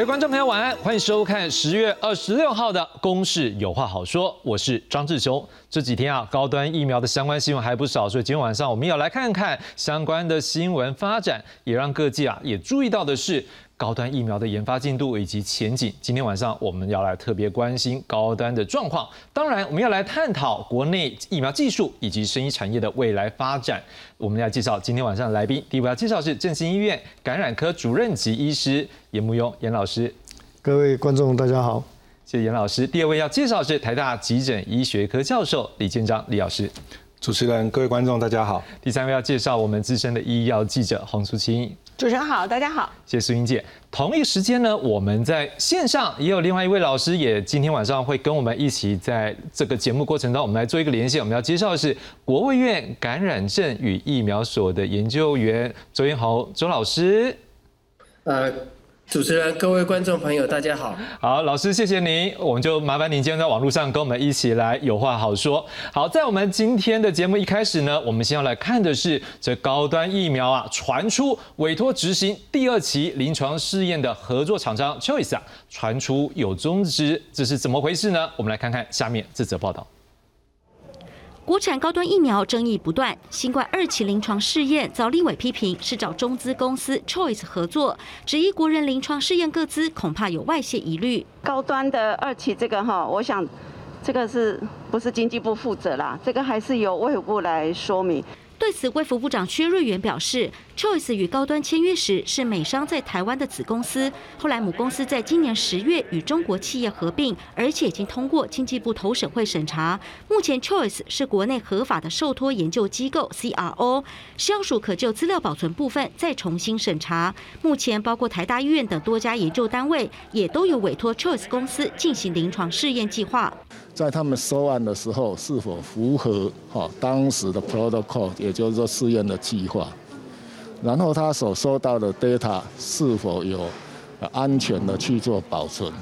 各位观众朋友，晚安，欢迎收看十月二十六号的《公事有话好说》，我是张志雄。这几天啊，高端疫苗的相关新闻还不少，所以今天晚上我们要来看看相关的新闻发展，也让各界啊也注意到的是。高端疫苗的研发进度以及前景，今天晚上我们要来特别关心高端的状况。当然，我们要来探讨国内疫苗技术以及生医产业的未来发展。我们要介绍今天晚上的来宾，第一位要介绍是振兴医院感染科主任级医师严慕庸严老师。各位观众，大家好，谢谢严老师。第二位要介绍是台大急诊医学科教授李建章李老师。主持人，各位观众，大家好。第三位要介绍我们资深的医药记者洪淑清。主持人好，大家好，谢谢苏英姐。同一时间呢，我们在线上也有另外一位老师，也今天晚上会跟我们一起在这个节目过程当中，我们来做一个连线。我们要介绍的是国卫院感染症与疫苗所的研究员周彦豪周老师。呃。主持人、各位观众朋友，大家好。好，老师，谢谢您。我们就麻烦您今天在网络上跟我们一起来有话好说。好，在我们今天的节目一开始呢，我们先要来看的是这高端疫苗啊，传出委托执行第二期临床试验的合作厂商 Choice 啊，传出有终止，这是怎么回事呢？我们来看看下面这则报道。国产高端疫苗争议不断，新冠二期临床试验遭立委批评是找中资公司 Choice 合作，质疑国人临床试验各资恐怕有外泄疑虑。高端的二期这个哈，我想这个是不是经济部负责啦？这个还是由卫福部来说明。对此，卫福部长薛瑞元表示，Choice 与高端签约时是美商在台湾的子公司，后来母公司在今年十月与中国企业合并，而且已经通过经济部投审会审查。目前 Choice 是国内合法的受托研究机构 CRO，消属可就资料保存部分再重新审查。目前包括台大医院等多家研究单位也都有委托 Choice 公司进行临床试验计划。在他们收案的时候，是否符合哈当时的 protocol，也就是说试验的计划？然后他所收到的 data 是否有安全的去做保存？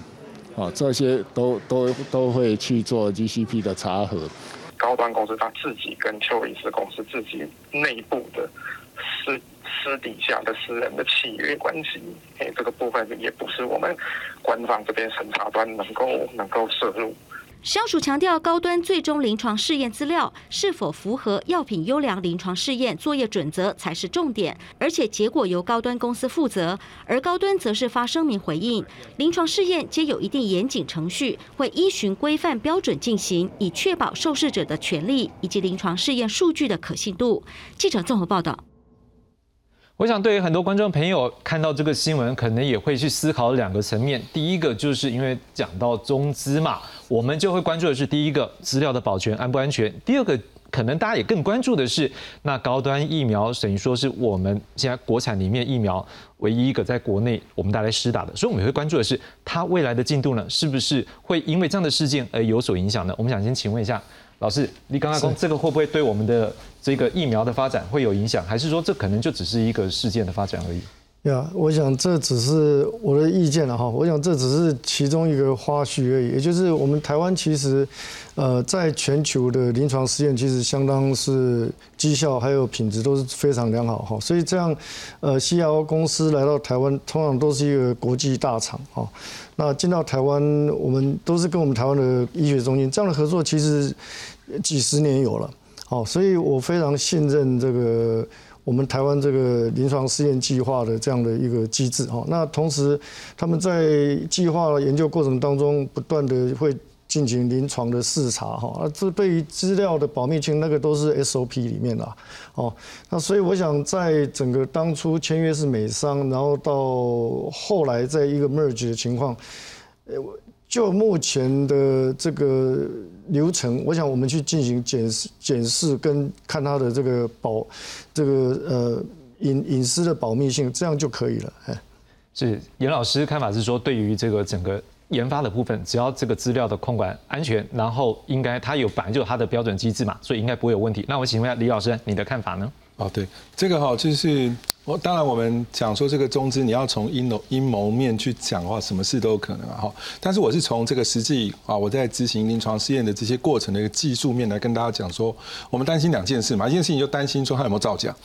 啊，这些都都都会去做 GCP 的查核。高端公司他自己跟丘医师公司自己内部的私私底下的私人的契约关系，哎，这个部分也不是我们官方这边审查端能够能够摄入。消署强调，高端最终临床试验资料是否符合药品优良临床试验作业准则才是重点，而且结果由高端公司负责。而高端则是发声明回应，临床试验皆有一定严谨程序，会依循规范标准进行，以确保受试者的权利以及临床试验数据的可信度。记者综合报道。我想，对于很多观众朋友看到这个新闻，可能也会去思考两个层面。第一个，就是因为讲到中资嘛，我们就会关注的是第一个资料的保全安不安全。第二个，可能大家也更关注的是，那高端疫苗等于说是我们现在国产里面疫苗唯一一个在国内我们带来施打的，所以我们也会关注的是它未来的进度呢，是不是会因为这样的事件而有所影响呢？我们想先请问一下。老师，你刚刚说这个会不会对我们的这个疫苗的发展会有影响，还是说这可能就只是一个事件的发展而已？呀，我想这只是我的意见了哈。我想这只是其中一个花絮而已。也就是我们台湾其实，呃，在全球的临床试验其实相当是绩效还有品质都是非常良好哈。所以这样，呃，CRO 公司来到台湾，通常都是一个国际大厂哈。那进到台湾，我们都是跟我们台湾的医学中心这样的合作，其实几十年有了。好，所以我非常信任这个。我们台湾这个临床试验计划的这样的一个机制哈，那同时他们在计划研究过程当中，不断的会进行临床的视察哈，啊，这对于资料的保密性那个都是 SOP 里面的哦，那所以我想在整个当初签约是美商，然后到后来在一个 merge 的情况，呃。就目前的这个流程，我想我们去进行检视、检视跟看它的这个保，这个呃隐隐私的保密性，这样就可以了。哎，是严老师看法是说，对于这个整个研发的部分，只要这个资料的控管安全，然后应该它有本来就有它的标准机制嘛，所以应该不会有问题。那我请问一下李老师，你的看法呢？哦，对，这个哈就是。我当然，我们讲说这个中资，你要从阴谋阴谋面去讲的话，什么事都有可能啊哈。但是我是从这个实际啊，我在执行临床试验的这些过程的一个技术面来跟大家讲说，我们担心两件事嘛，一件事情就担心说他有没有造假。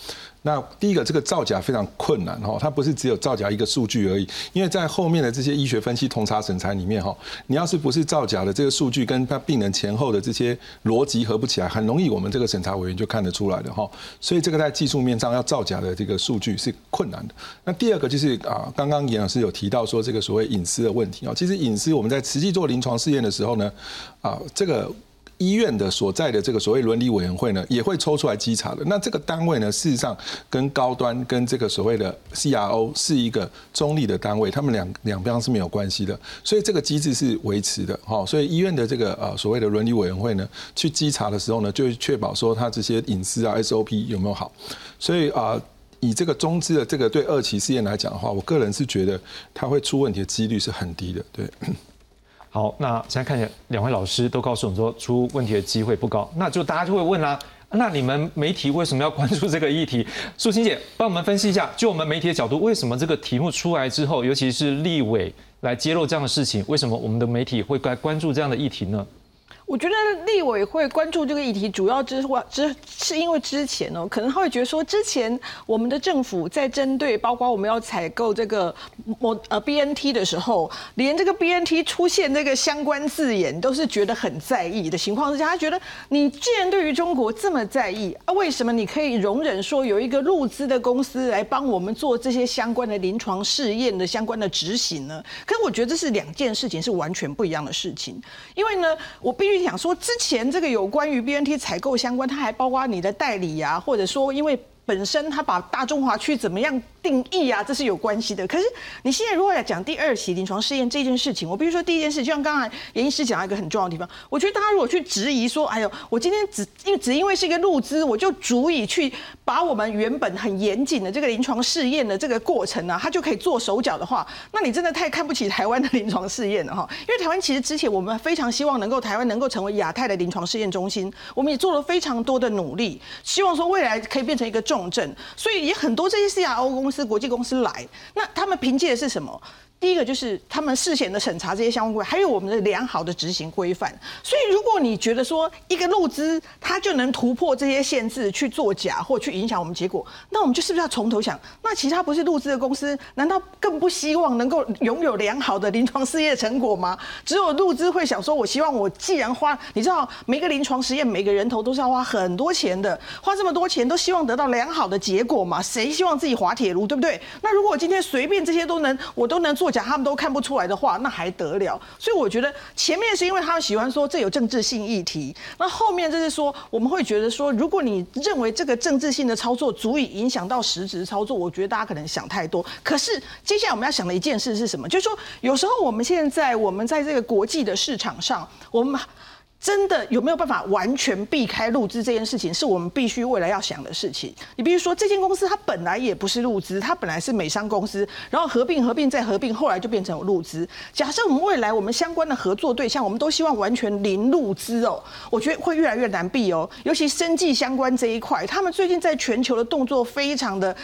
那第一个，这个造假非常困难哈，它不是只有造假一个数据而已，因为在后面的这些医学分析通查审查里面哈，你要是不是造假的这个数据跟他病人前后的这些逻辑合不起来，很容易我们这个审查委员就看得出来的哈。所以这个在技术面上要造假的这个数据是困难的。那第二个就是啊，刚刚严老师有提到说这个所谓隐私的问题啊，其实隐私我们在实际做临床试验的时候呢，啊这个。医院的所在的这个所谓伦理委员会呢，也会抽出来稽查的。那这个单位呢，事实上跟高端跟这个所谓的 CRO 是一个中立的单位，他们两两边是没有关系的，所以这个机制是维持的。哈，所以医院的这个呃所谓的伦理委员会呢，去稽查的时候呢，就确保说他这些隐私啊 SOP 有没有好。所以啊，以这个中资的这个对二期试验来讲的话，我个人是觉得它会出问题的几率是很低的。对。好，那现在看起来两位老师都告诉我们说出问题的机会不高，那就大家就会问啦，那你们媒体为什么要关注这个议题？素清姐帮我们分析一下，就我们媒体的角度，为什么这个题目出来之后，尤其是立委来揭露这样的事情，为什么我们的媒体会来关注这样的议题呢？我觉得立委会关注这个议题，主要之之是因为之前哦，可能他会觉得说，之前我们的政府在针对包括我们要采购这个模呃 BNT 的时候，连这个 BNT 出现这个相关字眼都是觉得很在意的情况之下，他觉得你既然对于中国这么在意啊，为什么你可以容忍说有一个入资的公司来帮我们做这些相关的临床试验的相关的执行呢？可是我觉得这是两件事情，是完全不一样的事情，因为呢，我必。想说之前这个有关于 BNT 采购相关，它还包括你的代理呀，或者说因为本身他把大中华区怎么样？定义啊，这是有关系的。可是你现在如果要讲第二期临床试验这件事情，我比如说第一件事，就像刚才严医师讲到一个很重要的地方，我觉得大家如果去质疑说，哎呦，我今天只因只因为是一个入资，我就足以去把我们原本很严谨的这个临床试验的这个过程啊，他就可以做手脚的话，那你真的太看不起台湾的临床试验了哈。因为台湾其实之前我们非常希望能够台湾能够成为亚太的临床试验中心，我们也做了非常多的努力，希望说未来可以变成一个重症，所以也很多这些 CRO 公司、国际公司来，那他们凭借的是什么？第一个就是他们事前的审查这些相关规，还有我们的良好的执行规范。所以，如果你觉得说一个路资它就能突破这些限制去做假或去影响我们结果，那我们就是不是要从头想？那其他不是路资的公司，难道更不希望能够拥有良好的临床试验成果吗？只有路资会想说，我希望我既然花，你知道每个临床实验每个人头都是要花很多钱的，花这么多钱都希望得到良好的结果嘛？谁希望自己滑铁卢，对不对？那如果今天随便这些都能，我都能做。讲他们都看不出来的话，那还得了？所以我觉得前面是因为他们喜欢说这有政治性议题，那后面就是说我们会觉得说，如果你认为这个政治性的操作足以影响到实质操作，我觉得大家可能想太多。可是接下来我们要想的一件事是什么？就是说有时候我们现在我们在这个国际的市场上，我们。真的有没有办法完全避开入资这件事情，是我们必须未来要想的事情。你比如说，这间公司它本来也不是入资，它本来是美商公司，然后合并、合并再合并，后来就变成有入资。假设我们未来我们相关的合作对象，我们都希望完全零入资哦，我觉得会越来越难避哦。尤其生计相关这一块，他们最近在全球的动作非常的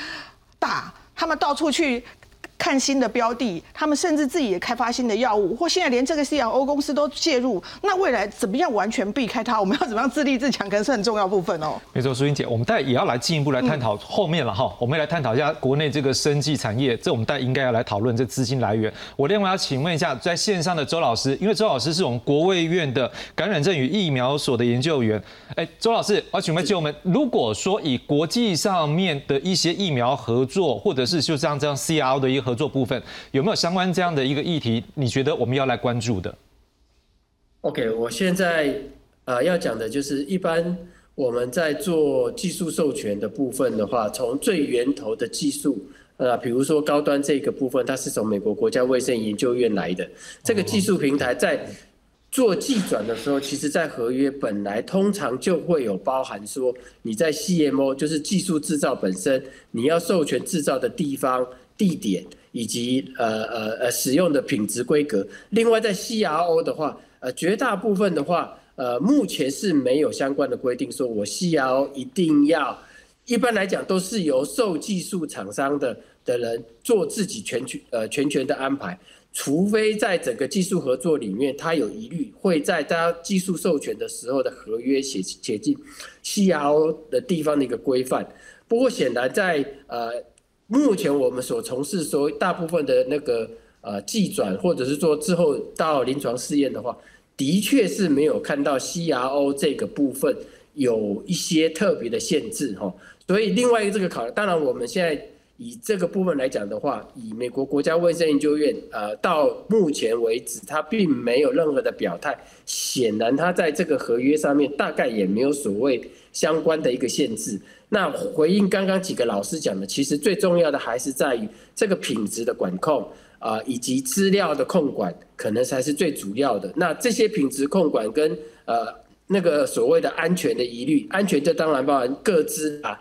大，他们到处去。看新的标的，他们甚至自己也开发新的药物，或现在连这个 C R O 公司都介入，那未来怎么样完全避开它？我们要怎么样自立自强，可能是很重要部分哦。没错，苏英姐，我们待也要来进一步来探讨后面了哈。我们来探讨一下国内这个生技产业，这我们待应该要来讨论这资金来源。我另外要请问一下，在线上的周老师，因为周老师是我们国卫院的感染症与疫苗所的研究员。哎，周老师，我请问就我们，如果说以国际上面的一些疫苗合作，或者是就像这样 C R O 的一个合作部分。有没有相关这样的一个议题？你觉得我们要来关注的？OK，我现在呃要讲的就是，一般我们在做技术授权的部分的话，从最源头的技术，呃，比如说高端这个部分，它是从美国国家卫生研究院来的。这个技术平台在做技转的时候，其实在合约本来通常就会有包含说，你在 CMO 就是技术制造本身，你要授权制造的地方、地点。以及呃呃呃使用的品质规格。另外，在 CRO 的话，呃，绝大部分的话，呃，目前是没有相关的规定，说我 CRO 一定要，一般来讲都是由受技术厂商的的人做自己全权呃全权的安排。除非在整个技术合作里面，他有疑虑，会在他技术授权的时候的合约写写进 CRO 的地方的一个规范。不过显然在呃目前我们所从事说大部分的那个呃技转，或者是说之后到临床试验的话，的确是没有看到 CRO 这个部分有一些特别的限制哈。所以另外一个这个考虑，当然我们现在。以这个部分来讲的话，以美国国家卫生研究院，呃，到目前为止，它并没有任何的表态。显然，它在这个合约上面大概也没有所谓相关的一个限制。那回应刚刚几个老师讲的，其实最重要的还是在于这个品质的管控啊，以及资料的控管，可能才是最主要的。那这些品质控管跟呃那个所谓的安全的疑虑，安全这当然包含各自啊。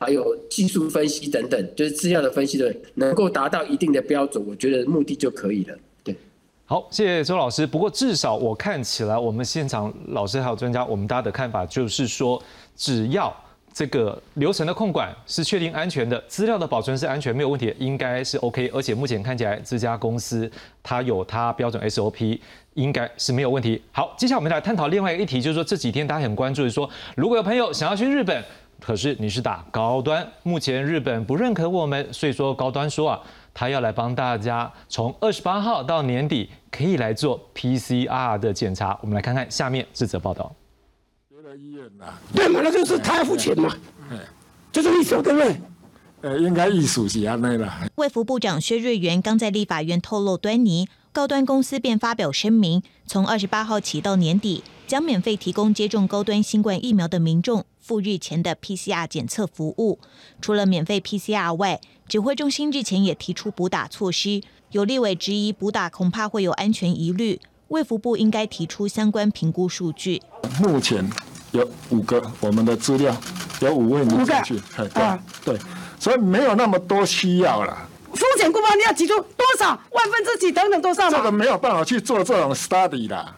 还有技术分析等等，就是资料的分析的，能够达到一定的标准，我觉得目的就可以了。对，好，谢谢周老师。不过至少我看起来，我们现场老师还有专家，我们大家的看法就是说，只要这个流程的控管是确定安全的，资料的保存是安全没有问题，应该是 OK。而且目前看起来，这家公司它有它标准 SOP，应该是没有问题。好，接下来我们来探讨另外一个议题，就是说这几天大家很关注，的说如果有朋友想要去日本。可是你是打高端，目前日本不认可我们，所以说高端说啊，他要来帮大家从二十八号到年底可以来做 PCR 的检查。我们来看看下面这则报道。医院呐，对嘛？那就是他付钱嘛，就是意思对不对？呃，应该艺术是安内了。卫福部长薛瑞元刚在立法院透露端倪，高端公司便发表声明，从二十八号起到年底，将免费提供接种高端新冠疫苗的民众。赴日前的 PCR 检测服务，除了免费 PCR 外，指挥中心日前也提出补打措施。有立委质疑补打恐怕会有安全疑虑，卫福部应该提出相关评估数据。目前有五个我们的资料，有五位名进去，对对，所以没有那么多需要了。风险估方你要提出多少万分之几等等多少？这个没有办法去做这种 study 的，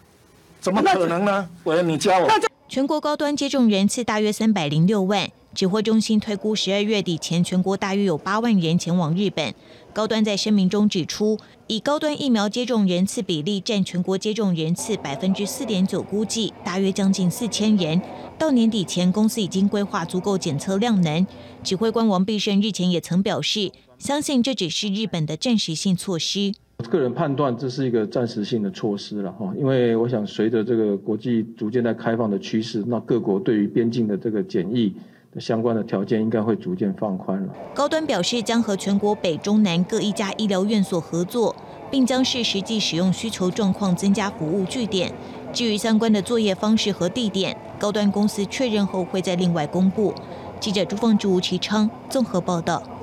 怎么可能呢？喂，你教我。全国高端接种人次大约三百零六万，指挥中心推估十二月底前，全国大约有八万人前往日本。高端在声明中指出，以高端疫苗接种人次比例占全国接种人次百分之四点九，估计大约将近四千人。到年底前，公司已经规划足够检测量能。指挥官王必胜日前也曾表示，相信这只是日本的暂时性措施。个人判断，这是一个暂时性的措施了哈，因为我想随着这个国际逐渐在开放的趋势，那各国对于边境的这个检疫相关的条件应该会逐渐放宽了。高端表示将和全国北中南各一家医疗院所合作，并将视实际使用需求状况增加服务据点。至于相关的作业方式和地点，高端公司确认后会再另外公布。记者朱凤竹、吴其昌综合报道。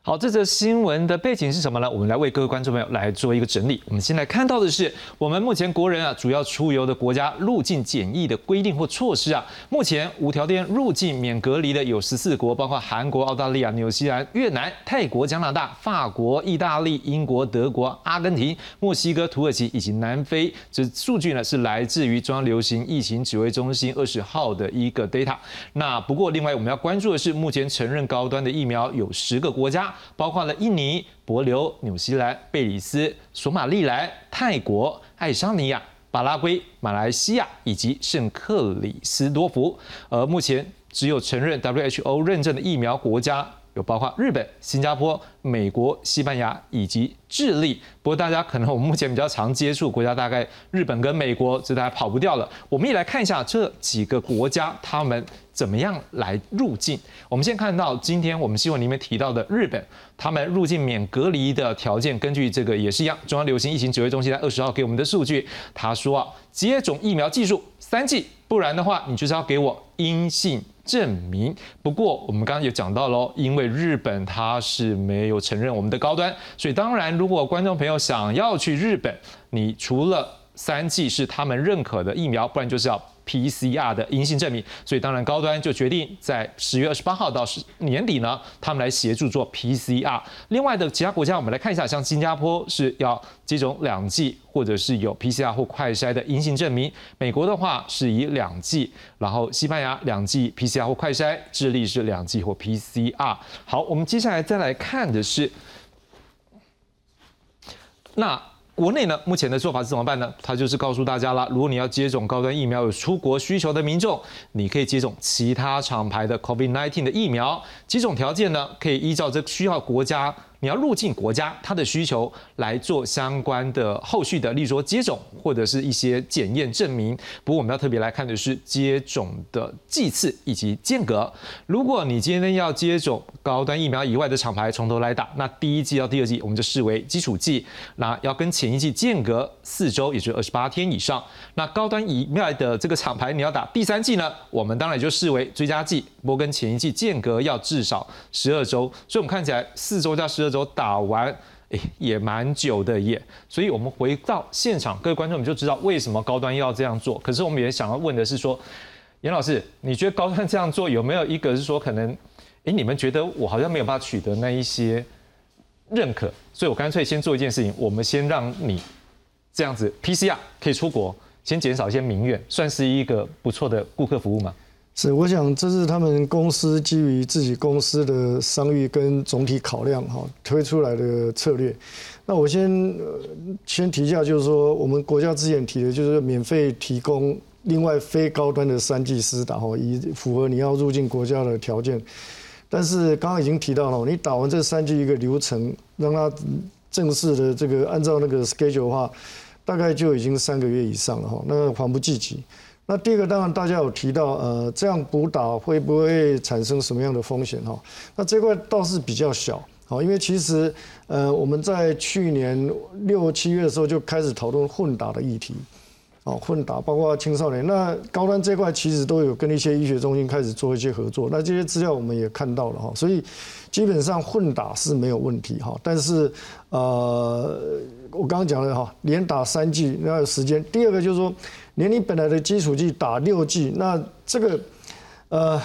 好，这则新闻的背景是什么呢？我们来为各位观众朋友来做一个整理。我们先来看到的是，我们目前国人啊主要出游的国家入境检疫的规定或措施啊，目前无条件入境免隔离的有十四国，包括韩国、澳大利亚、纽西兰、越南、泰国、加拿大、法国、意大利、英国、德国、阿根廷、墨西哥、土耳其以及南非。这数据呢是来自于中央流行疫情指挥中心二十号的一个 data。那不过另外我们要关注的是，目前承认高端的疫苗有十个国家。包括了印尼、博留、纽西兰、贝里斯、索马利兰、泰国、爱沙尼亚、巴拉圭、马来西亚以及圣克里斯多福，而目前只有承认 WHO 认证的疫苗国家。有包括日本、新加坡、美国、西班牙以及智利。不过大家可能我们目前比较常接触国家，大概日本跟美国，这大家跑不掉了。我们也来看一下这几个国家他们怎么样来入境。我们先看到今天我们新闻里面提到的日本，他们入境免隔离的条件，根据这个也是一样，中央流行疫情指挥中心在二十号给我们的数据，他说啊，接种疫苗技术三剂，不然的话你就是要给我阴性。证明。不过我们刚刚也讲到喽，因为日本它是没有承认我们的高端，所以当然如果观众朋友想要去日本，你除了三剂是他们认可的疫苗，不然就是要。PCR 的阴性证明，所以当然高端就决定在十月二十八号到十年底呢，他们来协助做 PCR。另外的其他国家，我们来看一下，像新加坡是要接种两剂，或者是有 PCR 或快筛的阴性证明；美国的话是以两剂，然后西班牙两剂 PCR 或快筛，智利是两剂或 PCR。好，我们接下来再来看的是。那国内呢，目前的做法是怎么办呢？他就是告诉大家了，如果你要接种高端疫苗有出国需求的民众，你可以接种其他厂牌的 COVID-19 的疫苗。接种条件呢，可以依照这需要国家。你要入境国家，它的需求来做相关的后续的，例如说接种或者是一些检验证明。不过我们要特别来看的是接种的剂次以及间隔。如果你今天要接种高端疫苗以外的厂牌从头来打，那第一剂到第二剂我们就视为基础剂，那要跟前一剂间隔四周，也就是二十八天以上。那高端疫苗的这个厂牌你要打第三剂呢，我们当然就视为追加剂，不过跟前一季间隔要至少十二周。所以我们看起来四周加十二。周打完，哎，也蛮久的耶。所以，我们回到现场，各位观众，你就知道为什么高端要这样做。可是，我们也想要问的是，说，严老师，你觉得高端这样做有没有一个是说，可能，哎，你们觉得我好像没有办法取得那一些认可，所以我干脆先做一件事情，我们先让你这样子 PCR 可以出国，先减少一些民怨，算是一个不错的顾客服务吗？是，我想这是他们公司基于自己公司的商誉跟总体考量哈推出来的策略。那我先呃先提一下，就是说我们国家之前提的就是免费提供另外非高端的三剂师打哈，以符合你要入境国家的条件。但是刚刚已经提到了，你打完这三剂一个流程，让它正式的这个按照那个 schedule 的话，大概就已经三个月以上了哈，那缓不济急。那第二个当然大家有提到，呃，这样补打会不会产生什么样的风险哈？那这块倒是比较小，好，因为其实呃我们在去年六七月的时候就开始讨论混打的议题，哦，混打包括青少年，那高端这块其实都有跟一些医学中心开始做一些合作，那这些资料我们也看到了哈，所以基本上混打是没有问题哈，但是呃我刚刚讲了哈，连打三剂要有时间，第二个就是说。连你本来的基础剂打六剂，那这个，呃，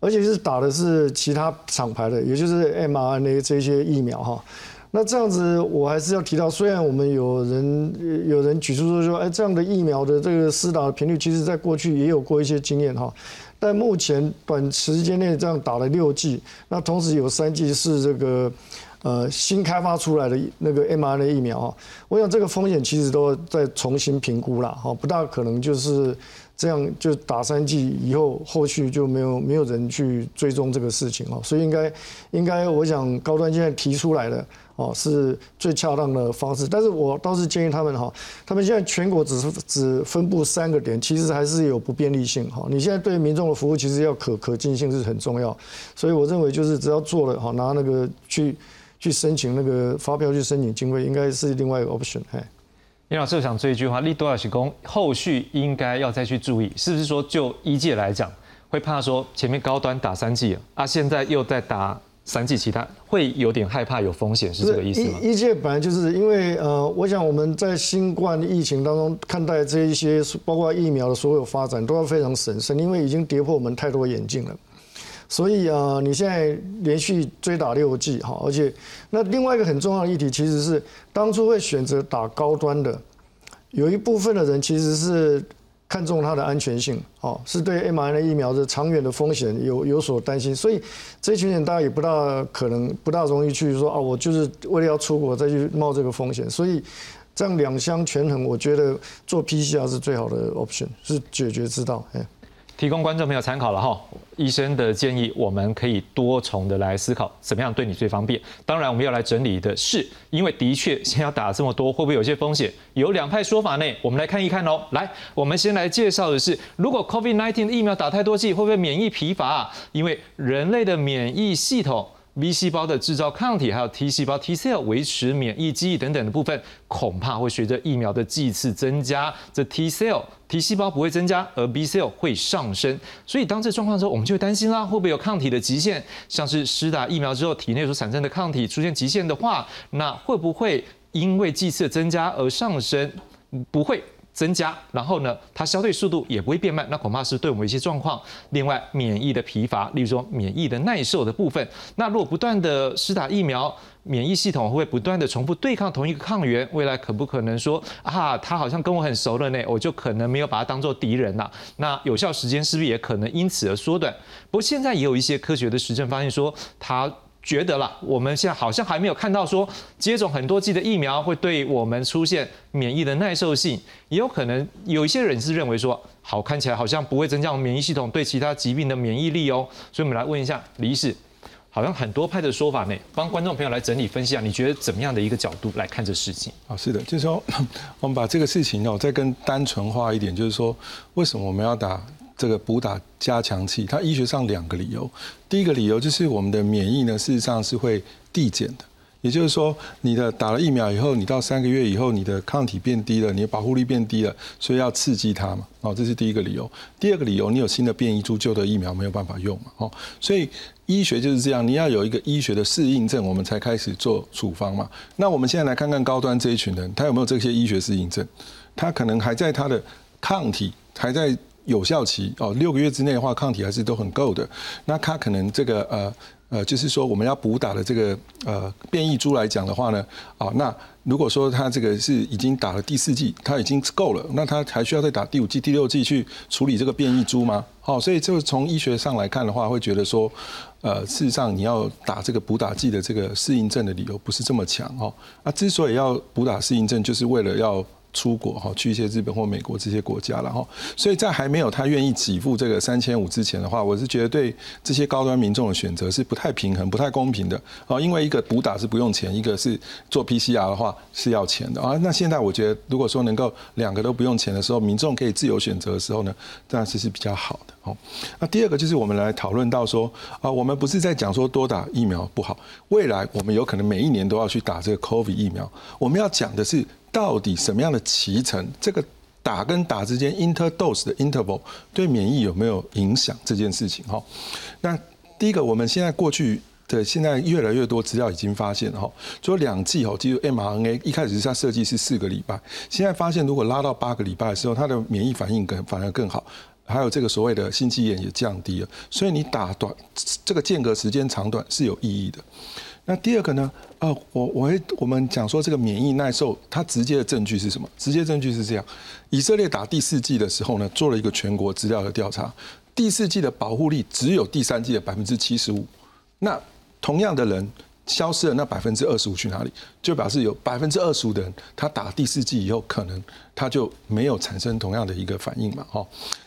而且是打的是其他厂牌的，也就是 mRNA 这些疫苗哈。那这样子，我还是要提到，虽然我们有人有人举出说说，哎，这样的疫苗的这个施打的频率，其实在过去也有过一些经验哈。但目前短时间内这样打了六剂，那同时有三剂是这个。呃，新开发出来的那个 mRNA 疫苗啊，我想这个风险其实都在重新评估了哈，不大可能就是这样就打三剂以后，后续就没有没有人去追踪这个事情哦，所以应该应该我想高端现在提出来的哦是最恰当的方式，但是我倒是建议他们哈，他们现在全国只是只分布三个点，其实还是有不便利性哈，你现在对民众的服务其实要可可进性是很重要，所以我认为就是只要做了哈，拿那个去。去申请那个发票，去申请经费，应该是另外一个 option。哎，叶老师我想这一句话，利多尔西工后续应该要再去注意，是不是说就一届来讲，会怕说前面高端打三剂啊，现在又在打三剂，其他会有点害怕有风险，是这个意思吗？一届本来就是因为呃，我想我们在新冠疫情当中看待这一些，包括疫苗的所有发展，都要非常审慎，因为已经跌破我们太多眼镜了。所以啊，你现在连续追打六剂哈，而且那另外一个很重要的议题，其实是当初会选择打高端的，有一部分的人其实是看重它的安全性，哦，是对 mRNA 疫苗的长远的风险有有所担心，所以这群人大家也不大可能不大容易去说啊，我就是为了要出国再去冒这个风险，所以这样两相权衡，我觉得做 PCR 是最好的 option，是解决之道，哎。提供观众朋友参考了哈，医生的建议我们可以多重的来思考，怎么样对你最方便。当然，我们要来整理的是，因为的确先要打这么多，会不会有些风险？有两派说法呢，我们来看一看哦。来，我们先来介绍的是，如果 COVID-19 的疫苗打太多剂，会不会免疫疲乏？因为人类的免疫系统。B 细胞的制造抗体，还有 T 细胞 T cell 维持免疫记忆等等的部分，恐怕会随着疫苗的剂次增加，这 T cell T 细胞不会增加，而 B cell 会上升。所以当这状况之后，我们就担心啦，会不会有抗体的极限？像是施打疫苗之后，体内所产生的抗体出现极限的话，那会不会因为剂次增加而上升？不会。增加，然后呢，它消退速度也不会变慢，那恐怕是对我们一些状况。另外，免疫的疲乏，例如说免疫的耐受的部分，那如果不断的施打疫苗，免疫系统会不断的重复对抗同一个抗原，未来可不可能说啊，它好像跟我很熟了呢，我就可能没有把它当做敌人了？那有效时间是不是也可能因此而缩短？不过现在也有一些科学的实证发现说，它。觉得啦，我们现在好像还没有看到说接种很多剂的疫苗会对我们出现免疫的耐受性，也有可能有一些人是认为说，好看起来好像不会增加我们免疫系统对其他疾病的免疫力哦。所以我们来问一下李医师，好像很多派的说法呢，帮观众朋友来整理分析啊，你觉得怎么样的一个角度来看这事情？啊，是的，就是说我们把这个事情哦再更单纯化一点，就是说为什么我们要打？这个补打加强剂，它医学上两个理由。第一个理由就是我们的免疫呢，事实上是会递减的，也就是说，你的打了疫苗以后，你到三个月以后，你的抗体变低了，你的保护力变低了，所以要刺激它嘛。哦，这是第一个理由。第二个理由，你有新的变异株，旧的疫苗没有办法用嘛。哦，所以医学就是这样，你要有一个医学的适应症，我们才开始做处方嘛。那我们现在来看看高端这一群人，他有没有这些医学适应症？他可能还在他的抗体还在。有效期哦，六个月之内的话，抗体还是都很够的。那它可能这个呃呃，就是说我们要补打的这个呃变异株来讲的话呢，啊，那如果说它这个是已经打了第四剂，它已经够了，那它还需要再打第五剂、第六剂去处理这个变异株吗？好，所以就从医学上来看的话，会觉得说，呃，事实上你要打这个补打剂的这个适应症的理由不是这么强哦。那之所以要补打适应症，就是为了要。出国哈，去一些日本或美国这些国家了哈，所以在还没有他愿意给付这个三千五之前的话，我是觉得对这些高端民众的选择是不太平衡、不太公平的啊。因为一个补打是不用钱，一个是做 PCR 的话是要钱的啊。那现在我觉得，如果说能够两个都不用钱的时候，民众可以自由选择的时候呢，当然是是比较好的哦。那第二个就是我们来讨论到说啊，我们不是在讲说多打疫苗不好，未来我们有可能每一年都要去打这个 COVID 疫苗，我们要讲的是。到底什么样的脐程，这个打跟打之间 interdose 的 interval 对免疫有没有影响这件事情？哈，那第一个，我们现在过去的现在越来越多资料已经发现哈，说两剂哦，其实 mRNA 一开始是它设计是四个礼拜，现在发现如果拉到八个礼拜的时候，它的免疫反应更反而更好，还有这个所谓的心肌炎也降低了，所以你打短这个间隔时间长短是有意义的。那第二个呢？呃，我我会我们讲说这个免疫耐受，它直接的证据是什么？直接证据是这样：以色列打第四季的时候呢，做了一个全国资料的调查，第四季的保护力只有第三季的百分之七十五。那同样的人。消失了那百分之二十五去哪里？就表示有百分之二十五的人，他打第四剂以后，可能他就没有产生同样的一个反应嘛？哈，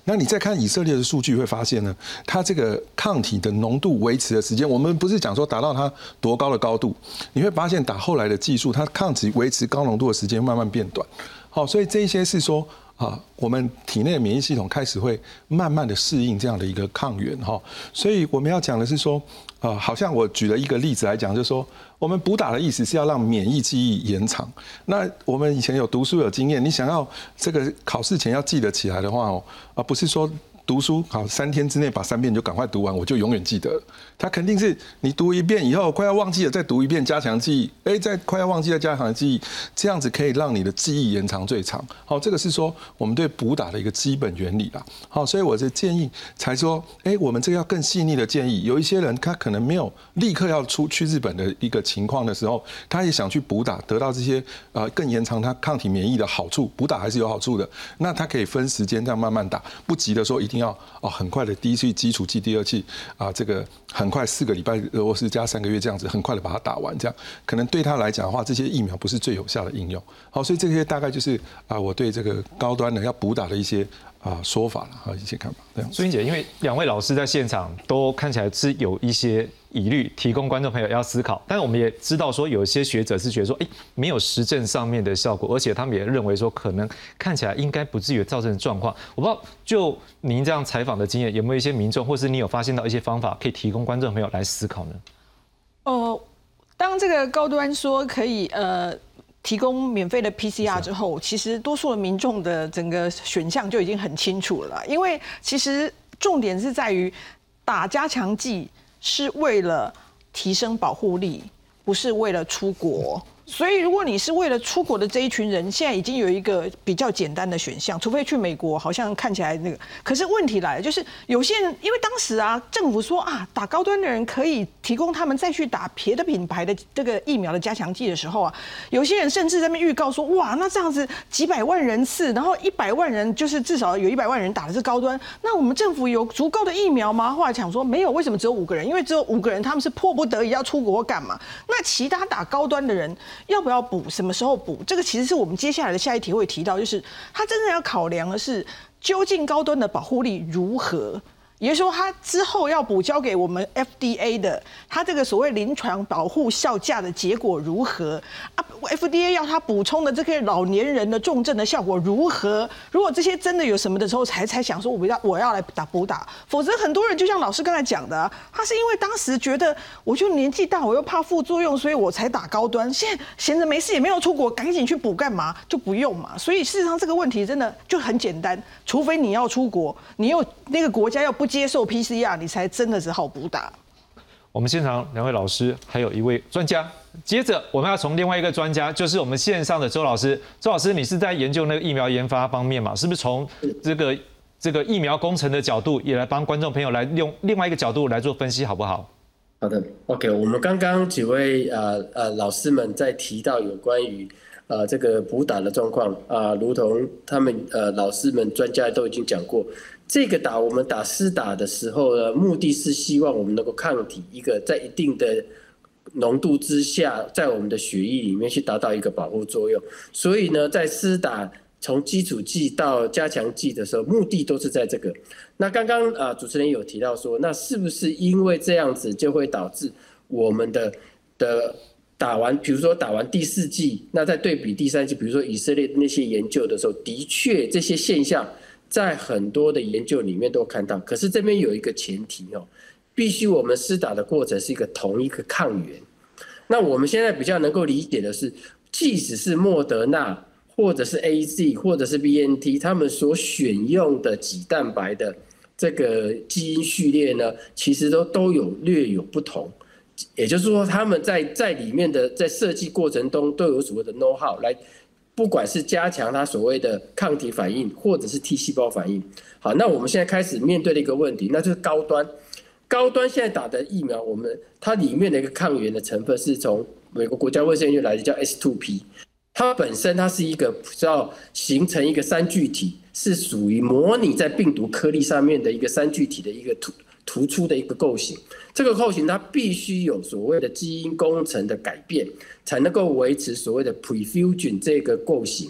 那你再看以色列的数据，会发现呢，它这个抗体的浓度维持的时间，我们不是讲说达到它多高的高度，你会发现打后来的技术，它抗体维持高浓度的时间慢慢变短。好，所以这一些是说。啊，我们体内免疫系统开始会慢慢的适应这样的一个抗原哈，所以我们要讲的是说，啊，好像我举了一个例子来讲，就是说，我们补打的意思是要让免疫记忆延长。那我们以前有读书有经验，你想要这个考试前要记得起来的话哦，而不是说。读书好，三天之内把三遍就赶快读完，我就永远记得。他肯定是你读一遍以后快要忘记了，再读一遍加强记忆。哎，再快要忘记了加强记忆，这样子可以让你的记忆延长最长。好，这个是说我们对补打的一个基本原理啦。好，所以我的建议才说，哎，我们这个要更细腻的建议。有一些人他可能没有立刻要出去日本的一个情况的时候，他也想去补打，得到这些呃更延长他抗体免疫的好处。补打还是有好处的，那他可以分时间这样慢慢打，不急的说一定。要哦，很快的第一剂基础剂，第二剂啊，这个很快四个礼拜，或是加三个月这样子，很快的把它打完，这样可能对他来讲的话，这些疫苗不是最有效的应用。好，所以这些大概就是啊，我对这个高端的要补打的一些。啊，说法了哈，一些看法。这样，苏英姐，因为两位老师在现场都看起来是有一些疑虑，提供观众朋友要思考。但是我们也知道说，有一些学者是觉得说，哎，没有实证上面的效果，而且他们也认为说，可能看起来应该不至于造成状况。我不知道，就您这样采访的经验，有没有一些民众，或是你有发现到一些方法，可以提供观众朋友来思考呢？哦，当这个高端说可以，呃。提供免费的 PCR 之后，其实多数的民众的整个选项就已经很清楚了。因为其实重点是在于打加强剂是为了提升保护力，不是为了出国。所以如果你是为了出国的这一群人，现在已经有一个比较简单的选项，除非去美国，好像看起来那个。可是问题来了，就是有些人因为当时啊，政府说啊，打高端的人可以。提供他们再去打别的品牌的这个疫苗的加强剂的时候啊，有些人甚至在那边预告说，哇，那这样子几百万人次，然后一百万人就是至少有一百万人打的是高端，那我们政府有足够的疫苗吗？后来讲说没有，为什么只有五个人？因为只有五个人，他们是迫不得已要出国干嘛？那其他打高端的人要不要补？什么时候补？这个其实是我们接下来的下一题会提到，就是他真正要考量的是究竟高端的保护力如何。也就是说，他之后要补交给我们 FDA 的，他这个所谓临床保护效价的结果如何啊？FDA 要他补充的这些老年人的重症的效果如何？如果这些真的有什么的时候，才才想说我要我要来打补打，否则很多人就像老师刚才讲的，他是因为当时觉得我就年纪大，我又怕副作用，所以我才打高端。现在闲着没事也没有出国，赶紧去补干嘛？就不用嘛。所以事实上这个问题真的就很简单，除非你要出国，你又那个国家要不。接受 PCR，你才真的是好补打。我们现场两位老师，还有一位专家。接着，我们要从另外一个专家，就是我们线上的周老师。周老师，你是在研究那个疫苗研发方面嘛？是不是从这个这个疫苗工程的角度，也来帮观众朋友来用另外一个角度来做分析，好不好？好的，OK。我们刚刚几位呃呃老师们在提到有关于呃这个补打的状况啊，如同他们呃老师们专家都已经讲过。这个打我们打施打的时候呢，目的是希望我们能够抗体一个在一定的浓度之下，在我们的血液里面去达到一个保护作用。所以呢，在施打从基础剂到加强剂的时候，目的都是在这个。那刚刚啊，主持人有提到说，那是不是因为这样子就会导致我们的的打完，比如说打完第四剂，那在对比第三剂，比如说以色列那些研究的时候，的确这些现象。在很多的研究里面都看到，可是这边有一个前提哦，必须我们施打的过程是一个同一个抗原。那我们现在比较能够理解的是，即使是莫德纳或者是 A Z 或者是 B N T，他们所选用的几蛋白的这个基因序列呢，其实都都有略有不同。也就是说，他们在在里面的在设计过程中都有所谓的 know how 来。不管是加强它所谓的抗体反应，或者是 T 细胞反应，好，那我们现在开始面对的一个问题，那就是高端，高端现在打的疫苗，我们它里面的一个抗原的成分是从美国国家卫生院来的，叫 S2P，它本身它是一个叫形成一个三聚体，是属于模拟在病毒颗粒上面的一个三聚体的一个突突出的一个构型。这个构型它必须有所谓的基因工程的改变，才能够维持所谓的 prefusion 这个构型。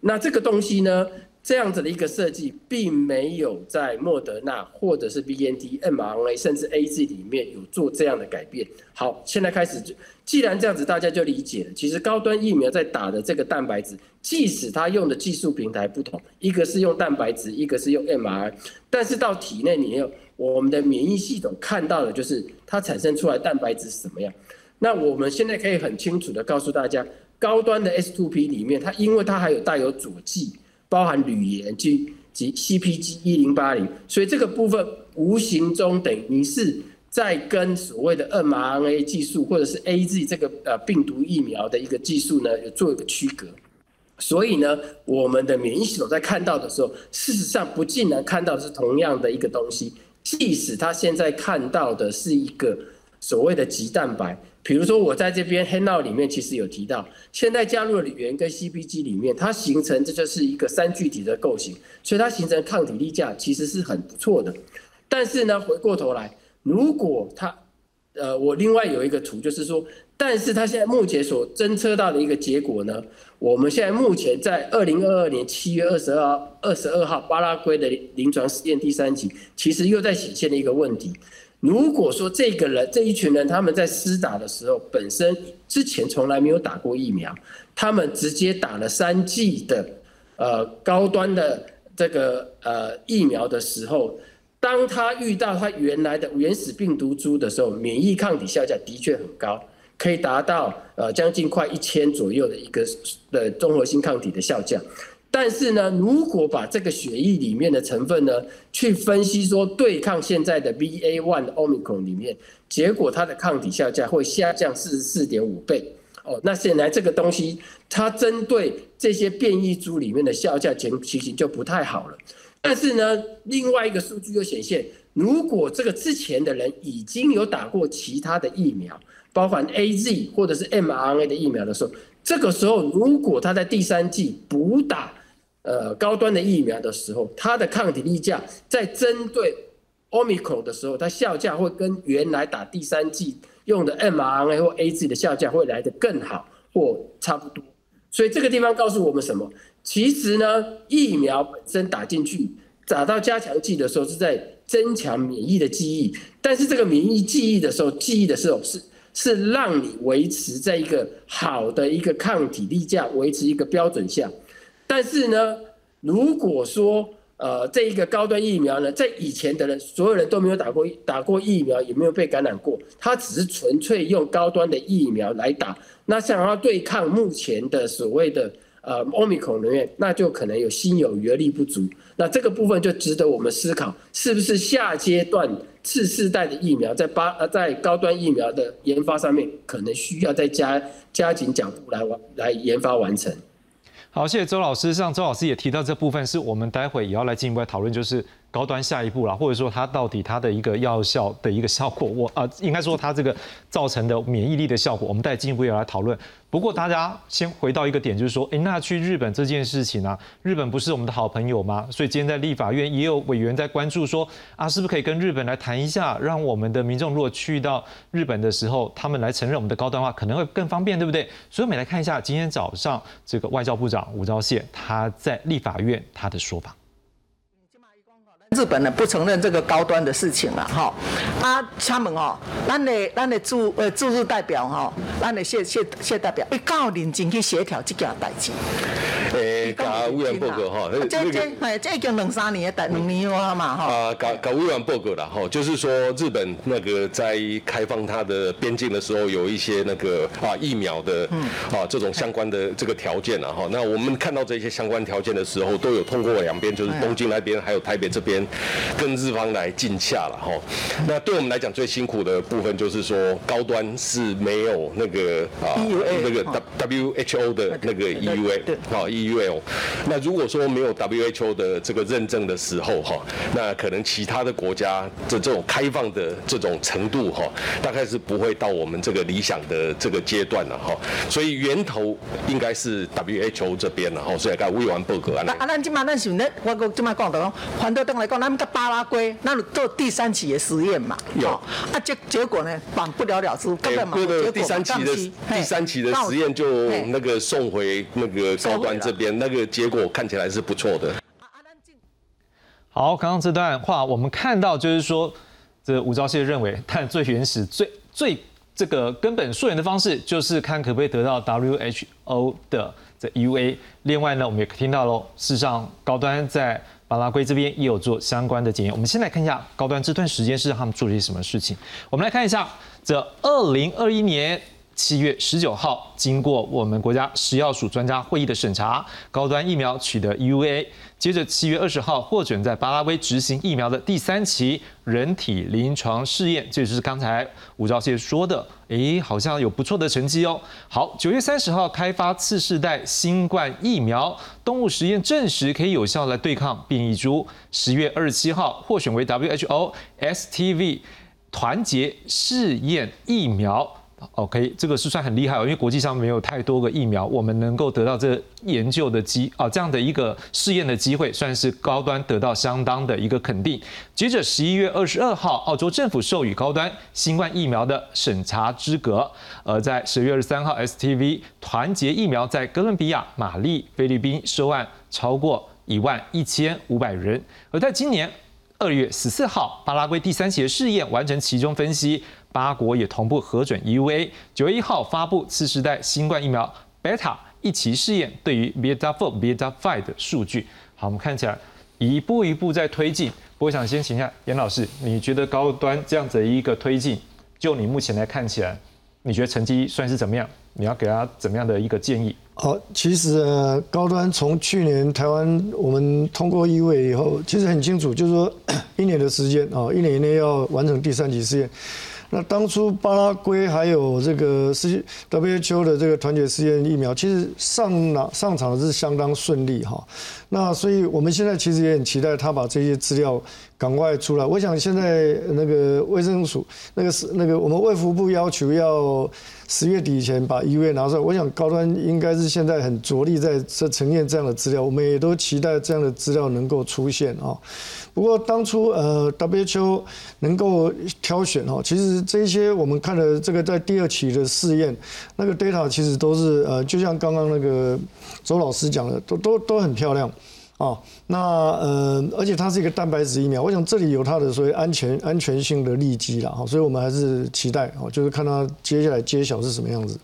那这个东西呢，这样子的一个设计，并没有在莫德纳或者是 BNT、mRNA 甚至 AZ 里面有做这样的改变。好，现在开始，既然这样子，大家就理解了。其实高端疫苗在打的这个蛋白质，即使它用的技术平台不同，一个是用蛋白质，一个是用 mRNA，但是到体内你要。我们的免疫系统看到的就是它产生出来蛋白质是什么样。那我们现在可以很清楚的告诉大家，高端的 S2P 里面，它因为它还有带有佐剂，包含铝盐及及 CpG 一零八零，所以这个部分无形中等于是在跟所谓的 mRNA 技术或者是 AZ 这个呃病毒疫苗的一个技术呢，有做一个区隔。所以呢，我们的免疫系统在看到的时候，事实上不尽然看到是同样的一个东西。即使他现在看到的是一个所谓的极蛋白，比如说我在这边 handle 里面其实有提到，现在加入了铝跟 CBG 里面，它形成这就是一个三聚体的构型，所以它形成抗体力价其实是很不错的。但是呢，回过头来，如果它呃，我另外有一个图，就是说，但是他现在目前所侦测到的一个结果呢，我们现在目前在二零二二年七月二十二二十二号巴拉圭的临床试验第三期，其实又在显现了一个问题。如果说这个人这一群人他们在施打的时候，本身之前从来没有打过疫苗，他们直接打了三剂的呃高端的这个呃疫苗的时候。当他遇到他原来的原始病毒株的时候，免疫抗体效价的确很高，可以达到呃将近快一千左右的一个的综合性抗体的效价。但是呢，如果把这个血液里面的成分呢，去分析说对抗现在的 BA one 的 Omicron 里面，结果它的抗体效价会下降四十四点五倍。哦，那显然这个东西它针对这些变异株里面的效价情情形就不太好了。但是呢，另外一个数据又显现，如果这个之前的人已经有打过其他的疫苗，包含 A Z 或者是 mRNA 的疫苗的时候，这个时候如果他在第三季补打呃高端的疫苗的时候，他的抗体力价在针对 Omicron 的时候，它效价会跟原来打第三季用的 mRNA 或 A Z 的效价会来得更好或差不多。所以这个地方告诉我们什么？其实呢，疫苗本身打进去，打到加强剂的时候是在增强免疫的记忆，但是这个免疫记忆的时候，记忆的时候是是让你维持在一个好的一个抗体力价，维持一个标准下。但是呢，如果说呃这一个高端疫苗呢，在以前的人所有人都没有打过打过疫苗，也没有被感染过，他只是纯粹用高端的疫苗来打，那想要对抗目前的所谓的呃欧米口人员，那就可能有心有余而力不足。那这个部分就值得我们思考，是不是下阶段次世代的疫苗在八呃在高端疫苗的研发上面，可能需要再加加紧脚步来完来研发完成。好，谢谢周老师。像周老师也提到这部分，是我们待会也要来进一步来讨论，就是高端下一步啦，或者说它到底它的一个药效的一个效果，我啊应该说它这个造成的免疫力的效果，我们待进一步要来讨论。不过大家先回到一个点，就是说，诶，那去日本这件事情啊，日本不是我们的好朋友吗？所以今天在立法院也有委员在关注说，啊，是不是可以跟日本来谈一下，让我们的民众如果去到日本的时候，他们来承认我们的高端化，可能会更方便，对不对？所以我们来看一下今天早上这个外交部长吴钊燮他在立法院他的说法。日本呢不承认这个高端的事情了哈，啊，他们哦，咱的咱的驻呃驻日代表哈，咱的谢谢谢代表，一到认真去协调这件代志。诶，甲委员报告哈，这这哎，这已经两三年的两年了嘛哈。啊，甲甲委员报告了哈，就是说日本那个在开放它的边境的时候，有一些那个啊疫苗的啊这种相关的这个条件了哈。那我们看到这些相关条件的时候，都有通过两边，就是东京那边还有台北这边。跟日方来竞洽了哈，那对我们来讲最辛苦的部分就是说高端是没有那个啊那个 W H O 的那个 EUA 好 EUL，那如果说没有 W H O 的这个认证的时候哈，那可能其他的国家的这种开放的这种程度哈，大概是不会到我们这个理想的这个阶段了哈，所以源头应该是 W H O 这边了哈，所以该未完不可啊。啊，咱今嘛咱想咧，我今嘛讲到讲，反对党来讲，咱们跟巴拉圭那做第三期的实验嘛，有。啊结结果呢，绑不了了之，根本嘛，结果第三期的第三期的实验就那个送回那个高端这边，那个结果看起来是不错的。好，刚刚这段话我们看到就是说，这吴钊燮认为，但最原始、最最这个根本溯源的方式，就是看可不可以得到 WHO 的这 UA。另外呢，我们也听到喽，事实上高端在巴拉圭这边也有做相关的检验。我们先来看一下高端这段时间是他们做了些什么事情。我们来看一下，这二零二一年。七月十九号，经过我们国家食药署专家会议的审查，高端疫苗取得 EUA。接着七月二十号，获准在巴拉圭执行疫苗的第三期人体临床试验，这就是刚才吴兆燮说的，诶，好像有不错的成绩哦。好，九月三十号开发次世代新冠疫苗，动物实验证实可以有效来对抗变异株。十月二十七号，获选为 WHO STV 团结试验疫苗。OK，这个是算很厉害哦，因为国际上没有太多个疫苗，我们能够得到这研究的机啊这样的一个试验的机会，算是高端得到相当的一个肯定。接着十一月二十二号，澳洲政府授予高端新冠疫苗的审查资格。而在十月二十三号，STV 团结疫苗在哥伦比亚、马利、菲律宾收案超过一万一千五百人。而在今年二月十四号，巴拉圭第三期的试验完成其中分析。八国也同步核准 EUA。九月一号发布次世代新冠疫苗 Beta 一期试验对于 Beta Four、Beta Five 的数据。好，我们看起来一步一步在推进。我想先请一下严老师，你觉得高端这样子一个推进，就你目前来看起来，你觉得成绩算是怎么样？你要给他怎么样的一个建议？好，其实高端从去年台湾我们通过 EUA 以后，其实很清楚，就是说 一年的时间啊，一年以内要完成第三期试验。那当初巴拉圭还有这个是 WHO 的这个团结试验疫苗，其实上哪上场是相当顺利哈。那所以我们现在其实也很期待他把这些资料赶快出来。我想现在那个卫生署那个是那个我们卫福部要求要十月底以前把 EUA 拿出来，我想高端应该是现在很着力在这呈现这样的资料，我们也都期待这样的资料能够出现啊。不过当初呃 WHO 能够挑选哦，其实这些我们看的这个在第二期的试验，那个 data 其实都是呃，就像刚刚那个周老师讲的，都都都很漂亮。哦，那呃，而且它是一个蛋白质疫苗，我想这里有它的所谓安全安全性的利基了哈，所以我们还是期待哦，就是看它接下来揭晓是什么样子。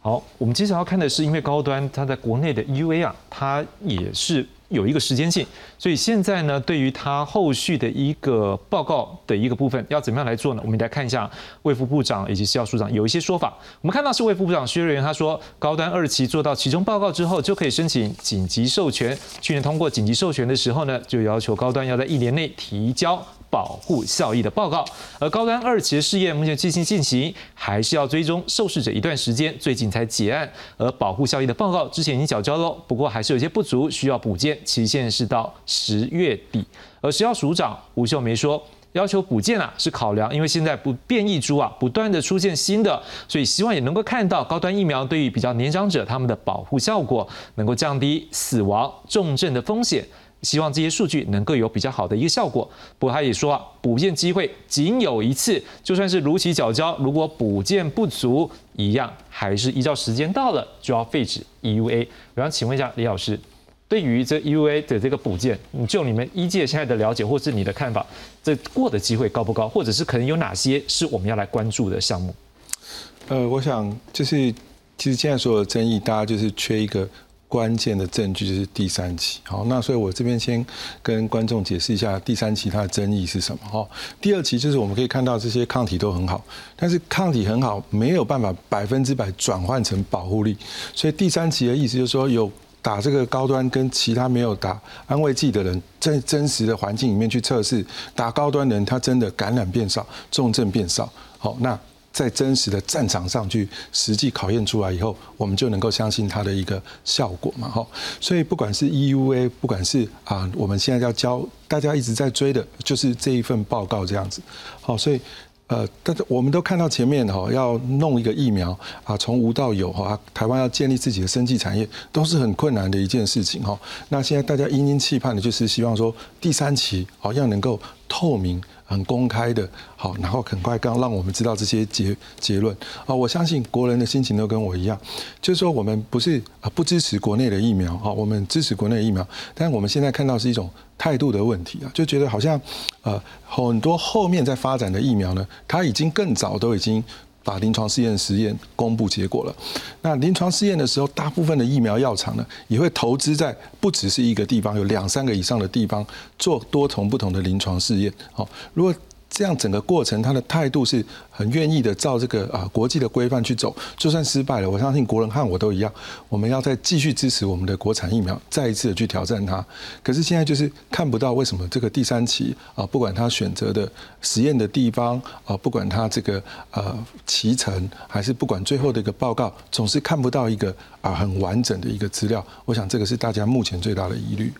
好，我们接下来要看的是，因为高端它在国内的 U A 啊，它也是。有一个时间性，所以现在呢，对于他后续的一个报告的一个部分，要怎么样来做呢？我们来看一下魏副部长以及食药署长有一些说法。我们看到是魏副部长薛瑞元他说，高端二期做到其中报告之后，就可以申请紧急授权。去年通过紧急授权的时候呢，就要求高端要在一年内提交。保护效益的报告，而高端二期的试验目前进行进行，还是要追踪受试者一段时间，最近才结案。而保护效益的报告之前已经缴交喽，不过还是有些不足，需要补件，期限是到十月底。而食药署长吴秀梅说，要求补件啊是考量，因为现在不变异株啊不断的出现新的，所以希望也能够看到高端疫苗对于比较年长者他们的保护效果，能够降低死亡重症的风险。希望这些数据能够有比较好的一个效果。不过他也说啊，补件机会仅有一次，就算是如期缴交，如果补件不足，一样还是依照时间到了就要废止 EUA。我想请问一下李老师，对于这 EUA 的这个补件，就你们一届现在的了解或是你的看法，这过的机会高不高，或者是可能有哪些是我们要来关注的项目？呃，我想就是其实现在所有的争议，大家就是缺一个。关键的证据就是第三期，好，那所以我这边先跟观众解释一下第三期它的争议是什么哈。第二期就是我们可以看到这些抗体都很好，但是抗体很好没有办法百分之百转换成保护力，所以第三期的意思就是说有打这个高端跟其他没有打安慰剂的人在真实的环境里面去测试，打高端的人他真的感染变少，重症变少，好那。在真实的战场上去实际考验出来以后，我们就能够相信它的一个效果嘛，哈。所以不管是 EUA，不管是啊，我们现在要教大家一直在追的，就是这一份报告这样子。好，所以呃，大家我们都看到前面哈，要弄一个疫苗啊，从无到有哈，台湾要建立自己的生技产业，都是很困难的一件事情哈。那现在大家殷殷期盼的就是希望说第三期好像能够透明。很公开的，好，然后很快刚让我们知道这些结结论啊！我相信国人的心情都跟我一样，就是说我们不是啊不支持国内的疫苗啊，我们支持国内疫苗，但我们现在看到是一种态度的问题啊，就觉得好像呃很多后面在发展的疫苗呢，它已经更早都已经。把临床试验实验公布结果了。那临床试验的时候，大部分的疫苗药厂呢，也会投资在不只是一个地方，有两三个以上的地方做多重不同的临床试验。好，如果这样整个过程，他的态度是很愿意的，照这个啊国际的规范去走。就算失败了，我相信国人和我都一样，我们要再继续支持我们的国产疫苗，再一次的去挑战它。可是现在就是看不到为什么这个第三期啊，不管他选择的实验的地方啊，不管他这个呃脐程，还是不管最后的一个报告，总是看不到一个啊很完整的一个资料。我想这个是大家目前最大的疑虑。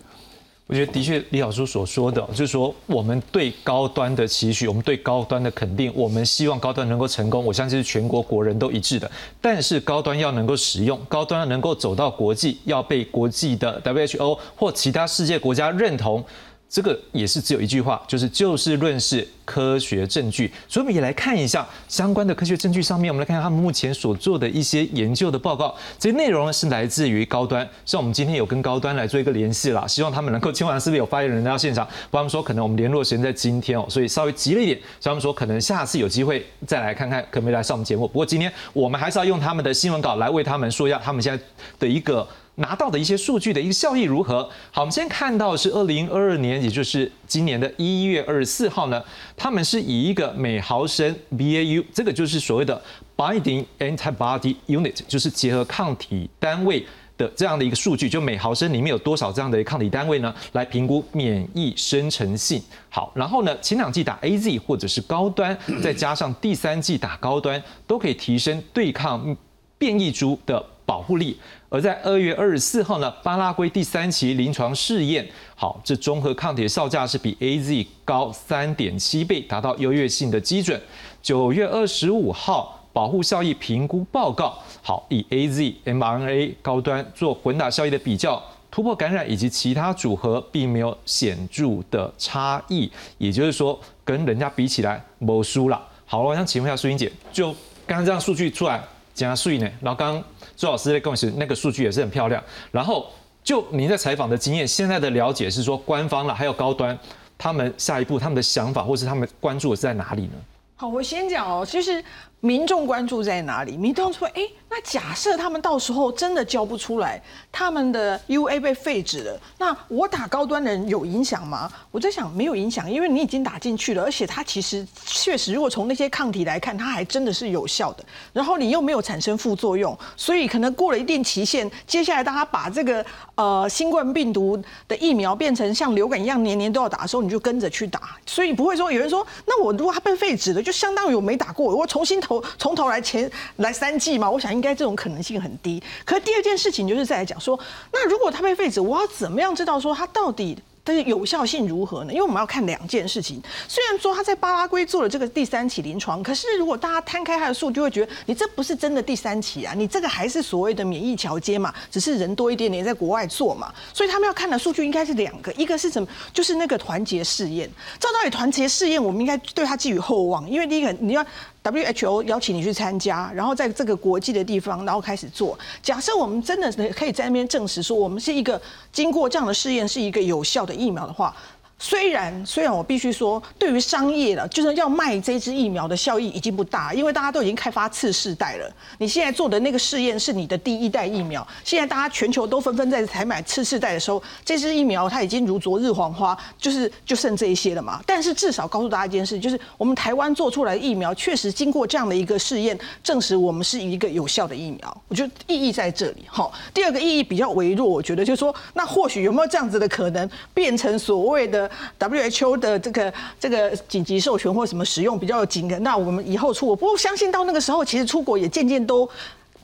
我觉得的确，李老师所说的，就是说我们对高端的期许，我们对高端的肯定，我们希望高端能够成功，我相信是全国国人都一致的。但是高端要能够使用，高端要能够走到国际，要被国际的 WHO 或其他世界国家认同。这个也是只有一句话，就是就事论事，科学证据。所以我们也来看一下相关的科学证据上面，我们来看看他们目前所做的一些研究的报告。这些内容呢是来自于高端，像我们今天有跟高端来做一个联系啦，希望他们能够今晚是不是有发言人来到现场？不他们说可能我们联络时间在今天哦，所以稍微急了一点。所以他们说可能下次有机会再来看看可不可以来上我们节目。不过今天我们还是要用他们的新闻稿来为他们说一下他们现在的一个。拿到的一些数据的一个效益如何？好，我们先看到是二零二二年，也就是今年的一月二十四号呢，他们是以一个每毫升 BAU，这个就是所谓的 binding antibody unit，就是结合抗体单位的这样的一个数据，就每毫升里面有多少这样的抗体单位呢，来评估免疫生成性。好，然后呢，前两剂打 AZ 或者是高端，再加上第三剂打高端，都可以提升对抗变异株的。保护力。而在二月二十四号呢，巴拉圭第三期临床试验，好，这综合抗体的效价是比 A Z 高三点七倍，达到优越性的基准。九月二十五号，保护效益评估报告，好，以 A Z mRNA 高端做混打效益的比较，突破感染以及其他组合并没有显著的差异，也就是说，跟人家比起来，没输了。好，我想请问一下苏英姐，就刚刚这样数据出来，加税呢？然后刚周老师在跟我说，那个数据也是很漂亮。然后就您在采访的经验，现在的了解是说，官方了还有高端，他们下一步他们的想法，或是他们关注的是在哪里呢？好，我先讲哦，其实民众关注在哪里？民众说，哎，那假设他们到时候真的交不出来，他们的 UA 被废止了，那我打高端的人有影响吗？我在想，没有影响，因为你已经打进去了，而且它其实确实，如果从那些抗体来看，它还真的是有效的。然后你又没有产生副作用，所以可能过了一定期限，接下来当他把这个呃新冠病毒的疫苗变成像流感一样年年都要打的时候，你就跟着去打。所以不会说有人说，那我如果它被废止了。就相当于我没打过，我重新投从头来前来三季嘛，我想应该这种可能性很低。可是第二件事情就是再来讲说，那如果他被废止，我要怎么样知道说他到底？但是有效性如何呢？因为我们要看两件事情。虽然说他在巴拉圭做了这个第三期临床，可是如果大家摊开他的数据，会觉得你这不是真的第三期啊，你这个还是所谓的免疫桥接嘛，只是人多一点点在国外做嘛。所以他们要看的数据应该是两个，一个是什么？就是那个团结试验。照道理团结试验，我们应该对他寄予厚望，因为第一个你要。WHO 邀请你去参加，然后在这个国际的地方，然后开始做。假设我们真的可以在那边证实说，我们是一个经过这样的试验，是一个有效的疫苗的话。虽然虽然我必须说，对于商业的，就是要卖这支疫苗的效益已经不大，因为大家都已经开发次世代了。你现在做的那个试验是你的第一代疫苗，现在大家全球都纷纷在采买次世代的时候，这支疫苗它已经如昨日黄花，就是就剩这一些了嘛。但是至少告诉大家一件事，就是我们台湾做出来的疫苗确实经过这样的一个试验，证实我们是一个有效的疫苗。我觉得意义在这里。好，第二个意义比较微弱，我觉得就是说，那或许有没有这样子的可能，变成所谓的。WHO 的这个这个紧急授权或什么使用比较紧的，那我们以后出国，不过相信到那个时候，其实出国也渐渐都。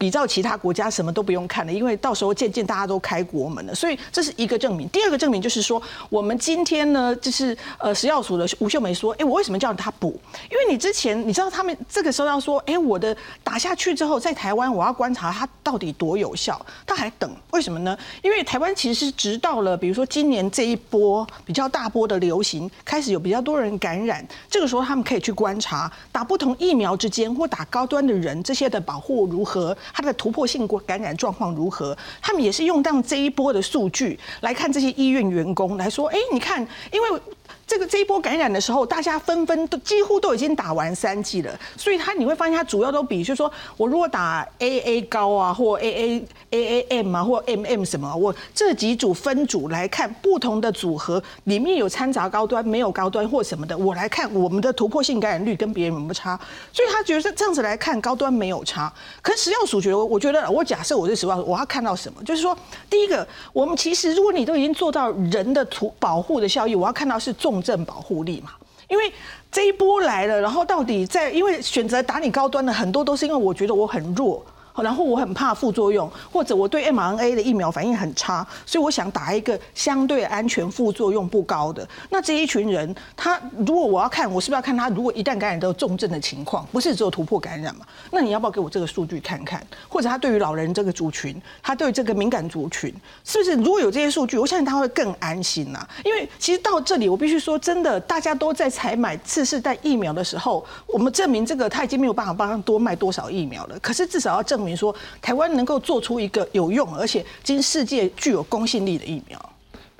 比照其他国家，什么都不用看了，因为到时候渐渐大家都开国门了，所以这是一个证明。第二个证明就是说，我们今天呢，就是呃食药署的吴秀梅说，哎，我为什么叫他补？因为你之前你知道他们这个时候要说，哎，我的打下去之后，在台湾我要观察它到底多有效，他还等，为什么呢？因为台湾其实是直到了，比如说今年这一波比较大波的流行开始有比较多人感染，这个时候他们可以去观察打不同疫苗之间或打高端的人这些的保护如何。他的突破性感染状况如何？他们也是用这样这一波的数据来看这些医院员工来说，哎，你看，因为。这个这一波感染的时候，大家纷纷都几乎都已经打完三剂了，所以它你会发现它主要都比，就是说我如果打 A A 高啊，或 A A A A M 啊，或 M M 什么，我这几组分组来看不同的组合里面有掺杂高端没有高端或什么的，我来看我们的突破性感染率跟别人有没有差，所以他觉得这样子来看高端没有差，可是食药署觉得，我觉得我假设我是食药署，我要看到什么？就是说第一个，我们其实如果你都已经做到人的图保护的效益，我要看到是重。正保护力嘛，因为这一波来了，然后到底在，因为选择打你高端的很多都是因为我觉得我很弱。然后我很怕副作用，或者我对 mRNA 的疫苗反应很差，所以我想打一个相对安全、副作用不高的。那这一群人，他如果我要看，我是不是要看他如果一旦感染都有重症的情况，不是只有突破感染嘛？那你要不要给我这个数据看看？或者他对于老人这个族群，他对这个敏感族群，是不是如果有这些数据，我相信他会更安心呐。因为其实到这里，我必须说，真的，大家都在采买次世代疫苗的时候，我们证明这个他已经没有办法帮他多卖多少疫苗了。可是至少要证。证明说台湾能够做出一个有用而且经世界具有公信力的疫苗。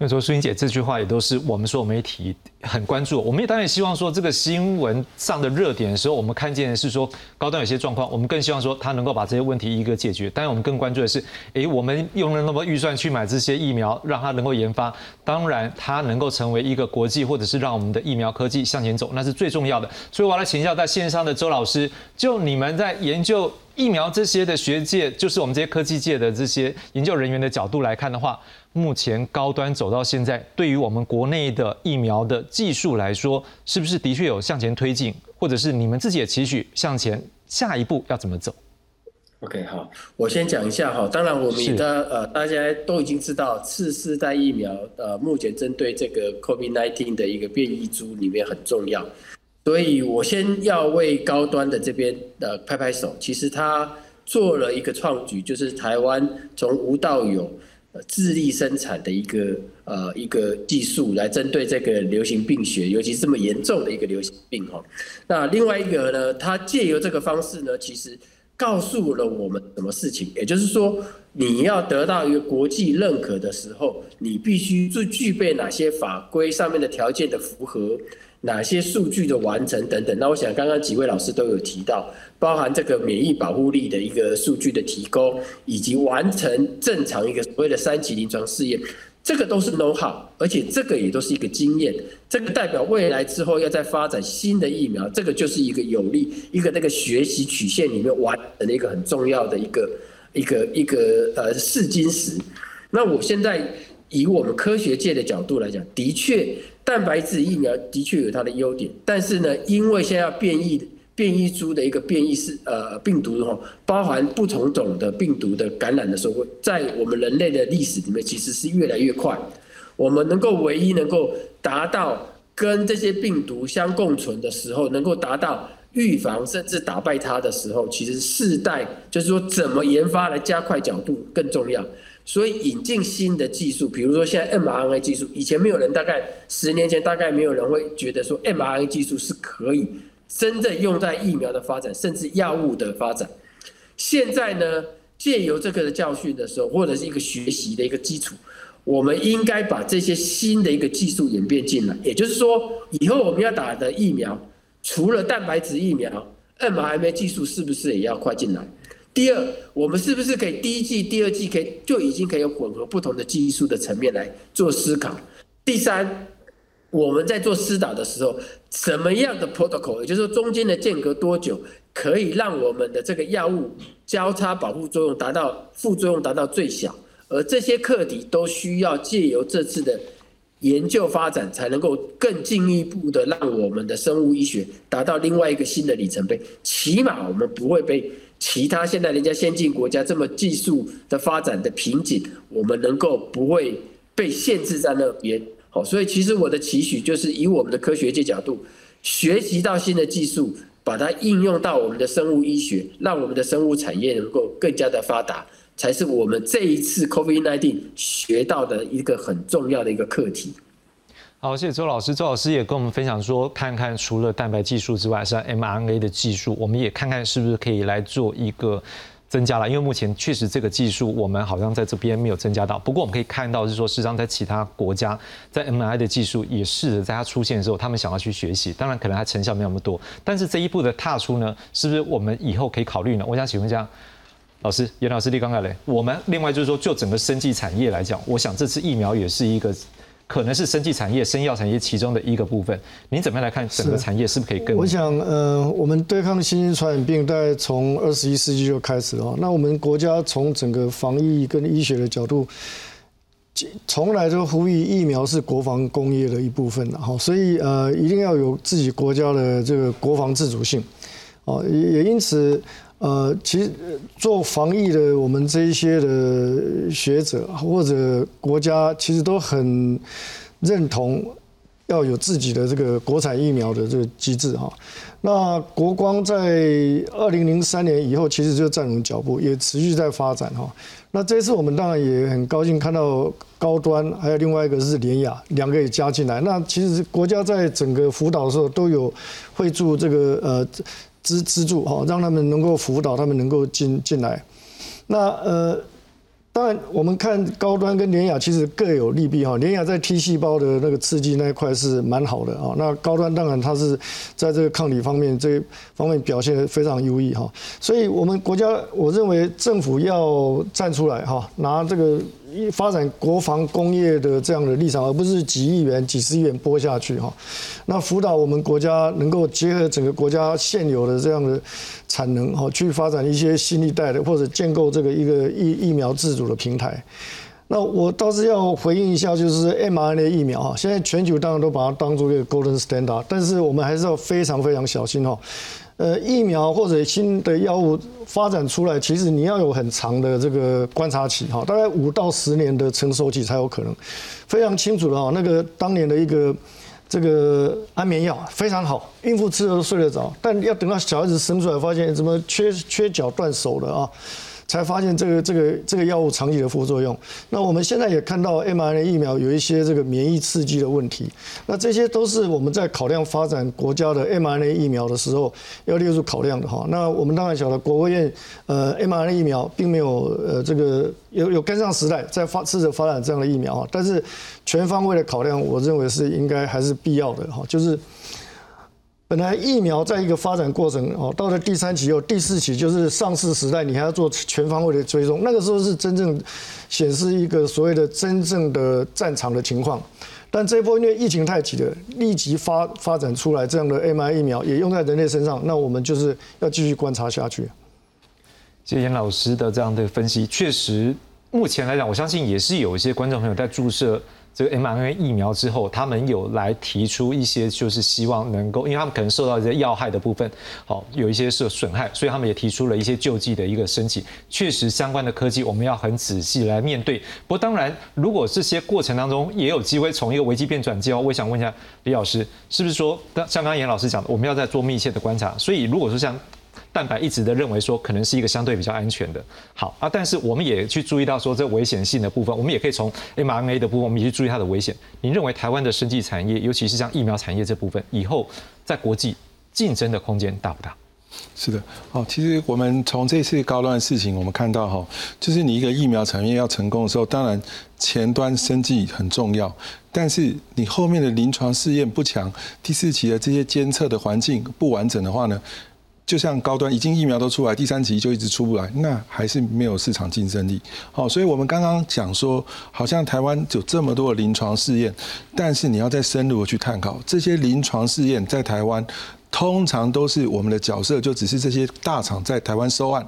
没错，苏英姐这句话也都是我们所有媒体很关注。我们也当然希望说，这个新闻上的热点的时候，我们看见的是说高端有些状况，我们更希望说他能够把这些问题一个解决。当然，我们更关注的是，哎，我们用了那么预算去买这些疫苗，让它能够研发，当然它能够成为一个国际，或者是让我们的疫苗科技向前走，那是最重要的。所以我来请教在线上的周老师，就你们在研究。疫苗这些的学界，就是我们这些科技界的这些研究人员的角度来看的话，目前高端走到现在，对于我们国内的疫苗的技术来说，是不是的确有向前推进，或者是你们自己也期许向前下一步要怎么走？OK，好，我先讲一下哈。当然，我们的呃，大家都已经知道，次世代疫苗呃，目前针对这个 COVID-19 的一个变异株里面很重要。所以我先要为高端的这边呃拍拍手。其实他做了一个创举，就是台湾从无到有，自力生产的一个呃一个技术，来针对这个流行病学，尤其这么严重的一个流行病哈。那另外一个呢，他借由这个方式呢，其实。告诉了我们什么事情？也就是说，你要得到一个国际认可的时候，你必须具具备哪些法规上面的条件的符合，哪些数据的完成等等。那我想刚刚几位老师都有提到，包含这个免疫保护力的一个数据的提供，以及完成正常一个所谓的三级临床试验。这个都是 know how，而且这个也都是一个经验。这个代表未来之后要再发展新的疫苗，这个就是一个有利一个那个学习曲线里面完成的一个很重要的一个一个一个呃试金石。那我现在以我们科学界的角度来讲，的确蛋白质疫苗的确有它的优点，但是呢，因为现在要变异。变异株的一个变异是呃病毒哈，包含不同种的病毒的感染的时候，在我们人类的历史里面其实是越来越快。我们能够唯一能够达到跟这些病毒相共存的时候，能够达到预防甚至打败它的时候，其实世代就是说怎么研发来加快角度更重要。所以引进新的技术，比如说现在 mRNA 技术，以前没有人大概十年前大概没有人会觉得说 mRNA 技术是可以。真正用在疫苗的发展，甚至药物的发展，现在呢，借由这个的教训的时候，或者是一个学习的一个基础，我们应该把这些新的一个技术演变进来。也就是说，以后我们要打的疫苗，除了蛋白质疫苗，mRNA 技术是不是也要快进来？第二，我们是不是可以第一季、第二季可以就已经可以混合不同的技术的层面来做思考？第三。我们在做施导的时候，什么样的 protocol，也就是说中间的间隔多久，可以让我们的这个药物交叉保护作用达到副作用达到最小，而这些课题都需要借由这次的研究发展，才能够更进一步的让我们的生物医学达到另外一个新的里程碑。起码我们不会被其他现在人家先进国家这么技术的发展的瓶颈，我们能够不会被限制在那边。好，所以其实我的期许就是以我们的科学界角度，学习到新的技术，把它应用到我们的生物医学，让我们的生物产业能够更加的发达，才是我们这一次 COVID-19 学到的一个很重要的一个课题。好，谢谢周老师。周老师也跟我们分享说，看看除了蛋白技术之外，像 mRNA 的技术，我们也看看是不是可以来做一个。增加了，因为目前确实这个技术我们好像在这边没有增加到。不过我们可以看到是说事，实上在其他国家，在 m i 的技术也试着在它出现的时候，他们想要去学习。当然可能它成效没有那么多，但是这一步的踏出呢，是不是我们以后可以考虑呢？我想请问一下老师，严老师，你刚才嘞，我们另外就是说，就整个生技产业来讲，我想这次疫苗也是一个。可能是生技产业、生药产业其中的一个部分。您怎么样来看整个产业是不是可以更？我想，呃，我们对抗新型传染病，大概从二十一世纪就开始了。那我们国家从整个防疫跟医学的角度，从来都呼吁疫苗是国防工业的一部分的哈。所以，呃，一定要有自己国家的这个国防自主性。哦，也因此。呃，其实做防疫的我们这一些的学者或者国家，其实都很认同要有自己的这个国产疫苗的这个机制哈。那国光在二零零三年以后，其实就站稳脚步，也持续在发展哈。那这次我们当然也很高兴看到高端，还有另外一个是联雅，两个也加进来。那其实国家在整个辅导的时候都有会助这个呃。资资助哈，让他们能够辅导，他们能够进进来。那呃，当然我们看高端跟联雅其实各有利弊哈。联雅在 T 细胞的那个刺激那一块是蛮好的啊。那高端当然它是在这个抗体方面这方面表现非常优异哈。所以我们国家我认为政府要站出来哈，拿这个。发展国防工业的这样的立场，而不是几亿元、几十亿元拨下去哈。那辅导我们国家能够结合整个国家现有的这样的产能哈，去发展一些新一代的，或者建构这个一个疫疫苗自主的平台。那我倒是要回应一下，就是 mRNA 疫苗哈，现在全球当然都把它当做一个 golden standard，但是我们还是要非常非常小心哈。呃，疫苗或者新的药物发展出来，其实你要有很长的这个观察期哈，大概五到十年的成熟期才有可能。非常清楚的哈，那个当年的一个这个安眠药非常好，孕妇吃了都睡得着，但要等到小孩子生出来，发现怎么缺缺脚断手了啊？才发现这个这个这个药物长期的副作用。那我们现在也看到 mRNA 疫苗有一些这个免疫刺激的问题。那这些都是我们在考量发展国家的 mRNA 疫苗的时候要列入考量的哈。那我们当然晓得国务院呃 mRNA 疫苗并没有呃这个有有跟上时代在发试着发展这样的疫苗哈，但是全方位的考量，我认为是应该还是必要的哈，就是。本来疫苗在一个发展过程哦，到了第三期后，第四期就是上市时代，你还要做全方位的追踪，那个时候是真正显示一个所谓的真正的战场的情况。但这一波因为疫情太急了，立即发发展出来这样的 m i 疫苗，也用在人类身上，那我们就是要继续观察下去。谢谢严老师的这样的分析，确实目前来讲，我相信也是有一些观众朋友在注射。这个 mRNA 疫苗之后，他们有来提出一些，就是希望能够，因为他们可能受到一些要害的部分，好有一些是损害，所以他们也提出了一些救济的一个申请。确实，相关的科技我们要很仔细来面对。不过，当然，如果这些过程当中也有机会从一个危机变转机哦，我想问一下李老师，是不是说，像刚刚严老师讲的，我们要在做密切的观察？所以，如果说像蛋白一直的认为说可能是一个相对比较安全的，好啊，但是我们也去注意到说这危险性的部分，我们也可以从 mRNA 的部分，我们也去注意它的危险。您认为台湾的生技产业，尤其是像疫苗产业这部分，以后在国际竞争的空间大不大？是的，哦，其实我们从这次高端的事情，我们看到哈，就是你一个疫苗产业要成功的时候，当然前端生技很重要，但是你后面的临床试验不强，第四期的这些监测的环境不完整的话呢？就像高端已经疫苗都出来，第三期就一直出不来，那还是没有市场竞争力。好，所以我们刚刚讲说，好像台湾有这么多的临床试验，但是你要再深入的去探讨这些临床试验在台湾，通常都是我们的角色就只是这些大厂在台湾收案，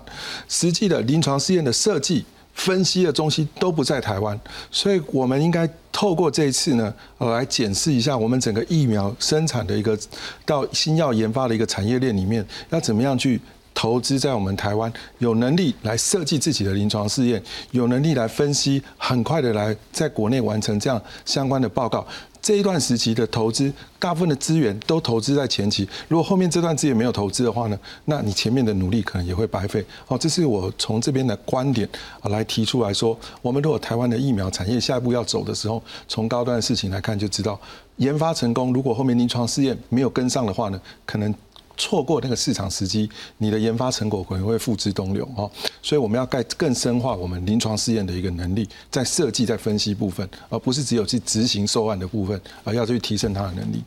实际的临床试验的设计。分析的中心都不在台湾，所以我们应该透过这一次呢，呃，来检视一下我们整个疫苗生产的一个到新药研发的一个产业链里面，要怎么样去投资在我们台湾，有能力来设计自己的临床试验，有能力来分析，很快的来在国内完成这样相关的报告。这一段时期的投资，大部分的资源都投资在前期。如果后面这段资源没有投资的话呢，那你前面的努力可能也会白费。哦，这是我从这边的观点啊来提出来说，我们如果台湾的疫苗产业下一步要走的时候，从高端的事情来看就知道，研发成功，如果后面临床试验没有跟上的话呢，可能。错过那个市场时机，你的研发成果可能会付之东流哦。所以我们要盖更深化我们临床试验的一个能力，在设计、在分析部分，而不是只有去执行受案的部分，而要去提升它的能力。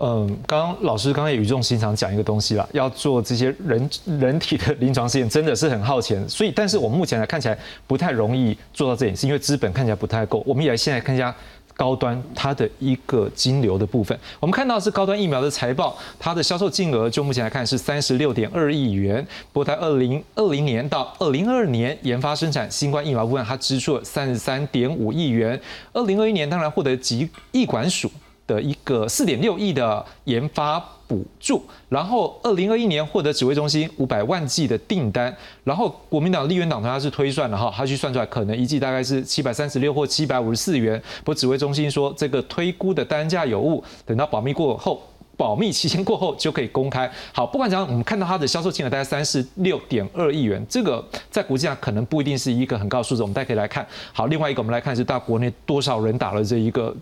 嗯，刚刚老师刚才语重心长讲一个东西啦，要做这些人人体的临床试验，真的是很耗钱。所以，但是我目前来看起来不太容易做到这点，是因为资本看起来不太够。我们也现在看一下。高端它的一个金流的部分，我们看到是高端疫苗的财报，它的销售金额就目前来看是三十六点二亿元。不过在二零二零年到二零二二年研发生产新冠疫苗部分，它支出了三十三点五亿元。二零二一年当然获得疾疫管署。的一个四点六亿的研发补助，然后二零二一年获得指挥中心五百万剂的订单，然后国民党立院党团他是推算的哈，他去算出来可能一剂大概是七百三十六或七百五十四元，不过指挥中心说这个推估的单价有误，等到保密过后，保密期限过后就可以公开。好，不管怎样，我们看到它的销售金额大概三十六点二亿元，这个在国际上可能不一定是一个很高数字，我们大家可以来看。好，另外一个我们来看是大国内多少人打了这一个。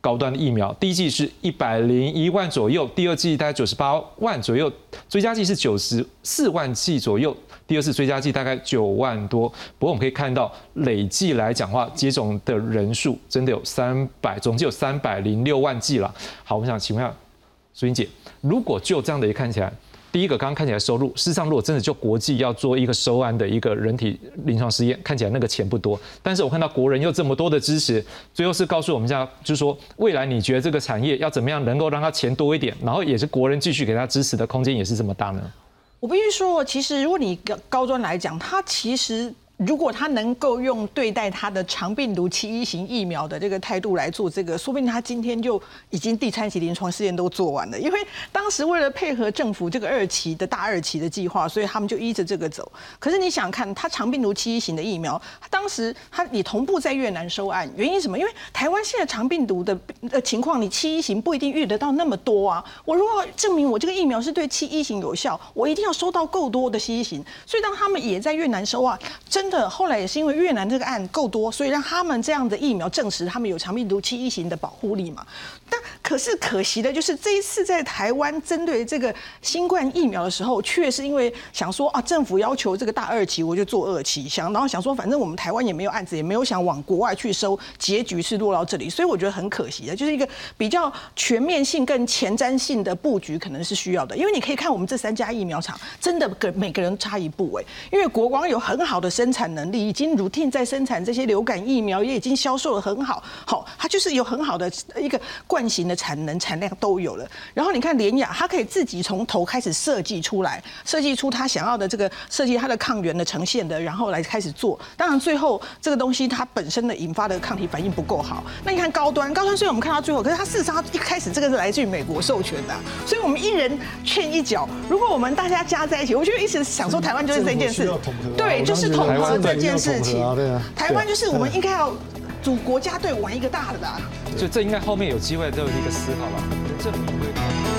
高端的疫苗，第一季是一百零一万左右，第二季大概九十八万左右，追加剂是九十四万剂左右，第二次追加剂大概九万多。不过我们可以看到，累计来讲话，接种的人数真的有三百，总计有三百零六万剂了。好，我们想请问一下苏英姐，如果就这样的一看起来。第一个，刚刚看起来收入，事实上，如果真的就国际要做一个收安的一个人体临床试验，看起来那个钱不多。但是我看到国人又这么多的支持，最后是告诉我们家，就是说未来你觉得这个产业要怎么样能够让它钱多一点，然后也是国人继续给他支持的空间也是这么大呢？我必须说，其实如果你高高端来讲，它其实。如果他能够用对待他的长病毒七一型疫苗的这个态度来做这个，说不定他今天就已经第三期临床试验都做完了。因为当时为了配合政府这个二期的大二期的计划，所以他们就依着这个走。可是你想看，他长病毒七一型的疫苗，当时他你同步在越南收案，原因什么？因为台湾现在长病毒的呃情况，你七一型不一定遇得到那么多啊。我如果证明我这个疫苗是对七一型有效，我一定要收到够多的七一型。所以当他们也在越南收啊，真的后来也是因为越南这个案够多，所以让他们这样的疫苗证实他们有长病毒七一型的保护力嘛。但可是可惜的就是这一次在台湾针对这个新冠疫苗的时候，却是因为想说啊，政府要求这个大二期，我就做二期，想然后想说反正我们台湾也没有案子，也没有想往国外去收，结局是落到这里，所以我觉得很可惜的，就是一个比较全面性、更前瞻性的布局可能是需要的，因为你可以看我们这三家疫苗厂，真的跟每个人差一步哎，因为国光有很好的生产产能力，已经乳天在生产这些流感疫苗，也已经销售的很好，好，它就是有很好的一个惯型的产能、产量都有了。然后你看联雅，它可以自己从头开始设计出来，设计出它想要的这个设计它的抗原的呈现的，然后来开始做。当然最后这个东西它本身的引发的抗体反应不够好。那你看高端，高端虽然我们看到最后，可是它事实上一开始这个是来自于美国授权的，所以我们一人劝一脚。如果我们大家加在一起，我觉得一直想说台湾就是这件事，对，就是统合这件事情。台湾就是我们应该要组国家队玩一个大的吧。就这应该后面有机会都有一个思考吧，证明。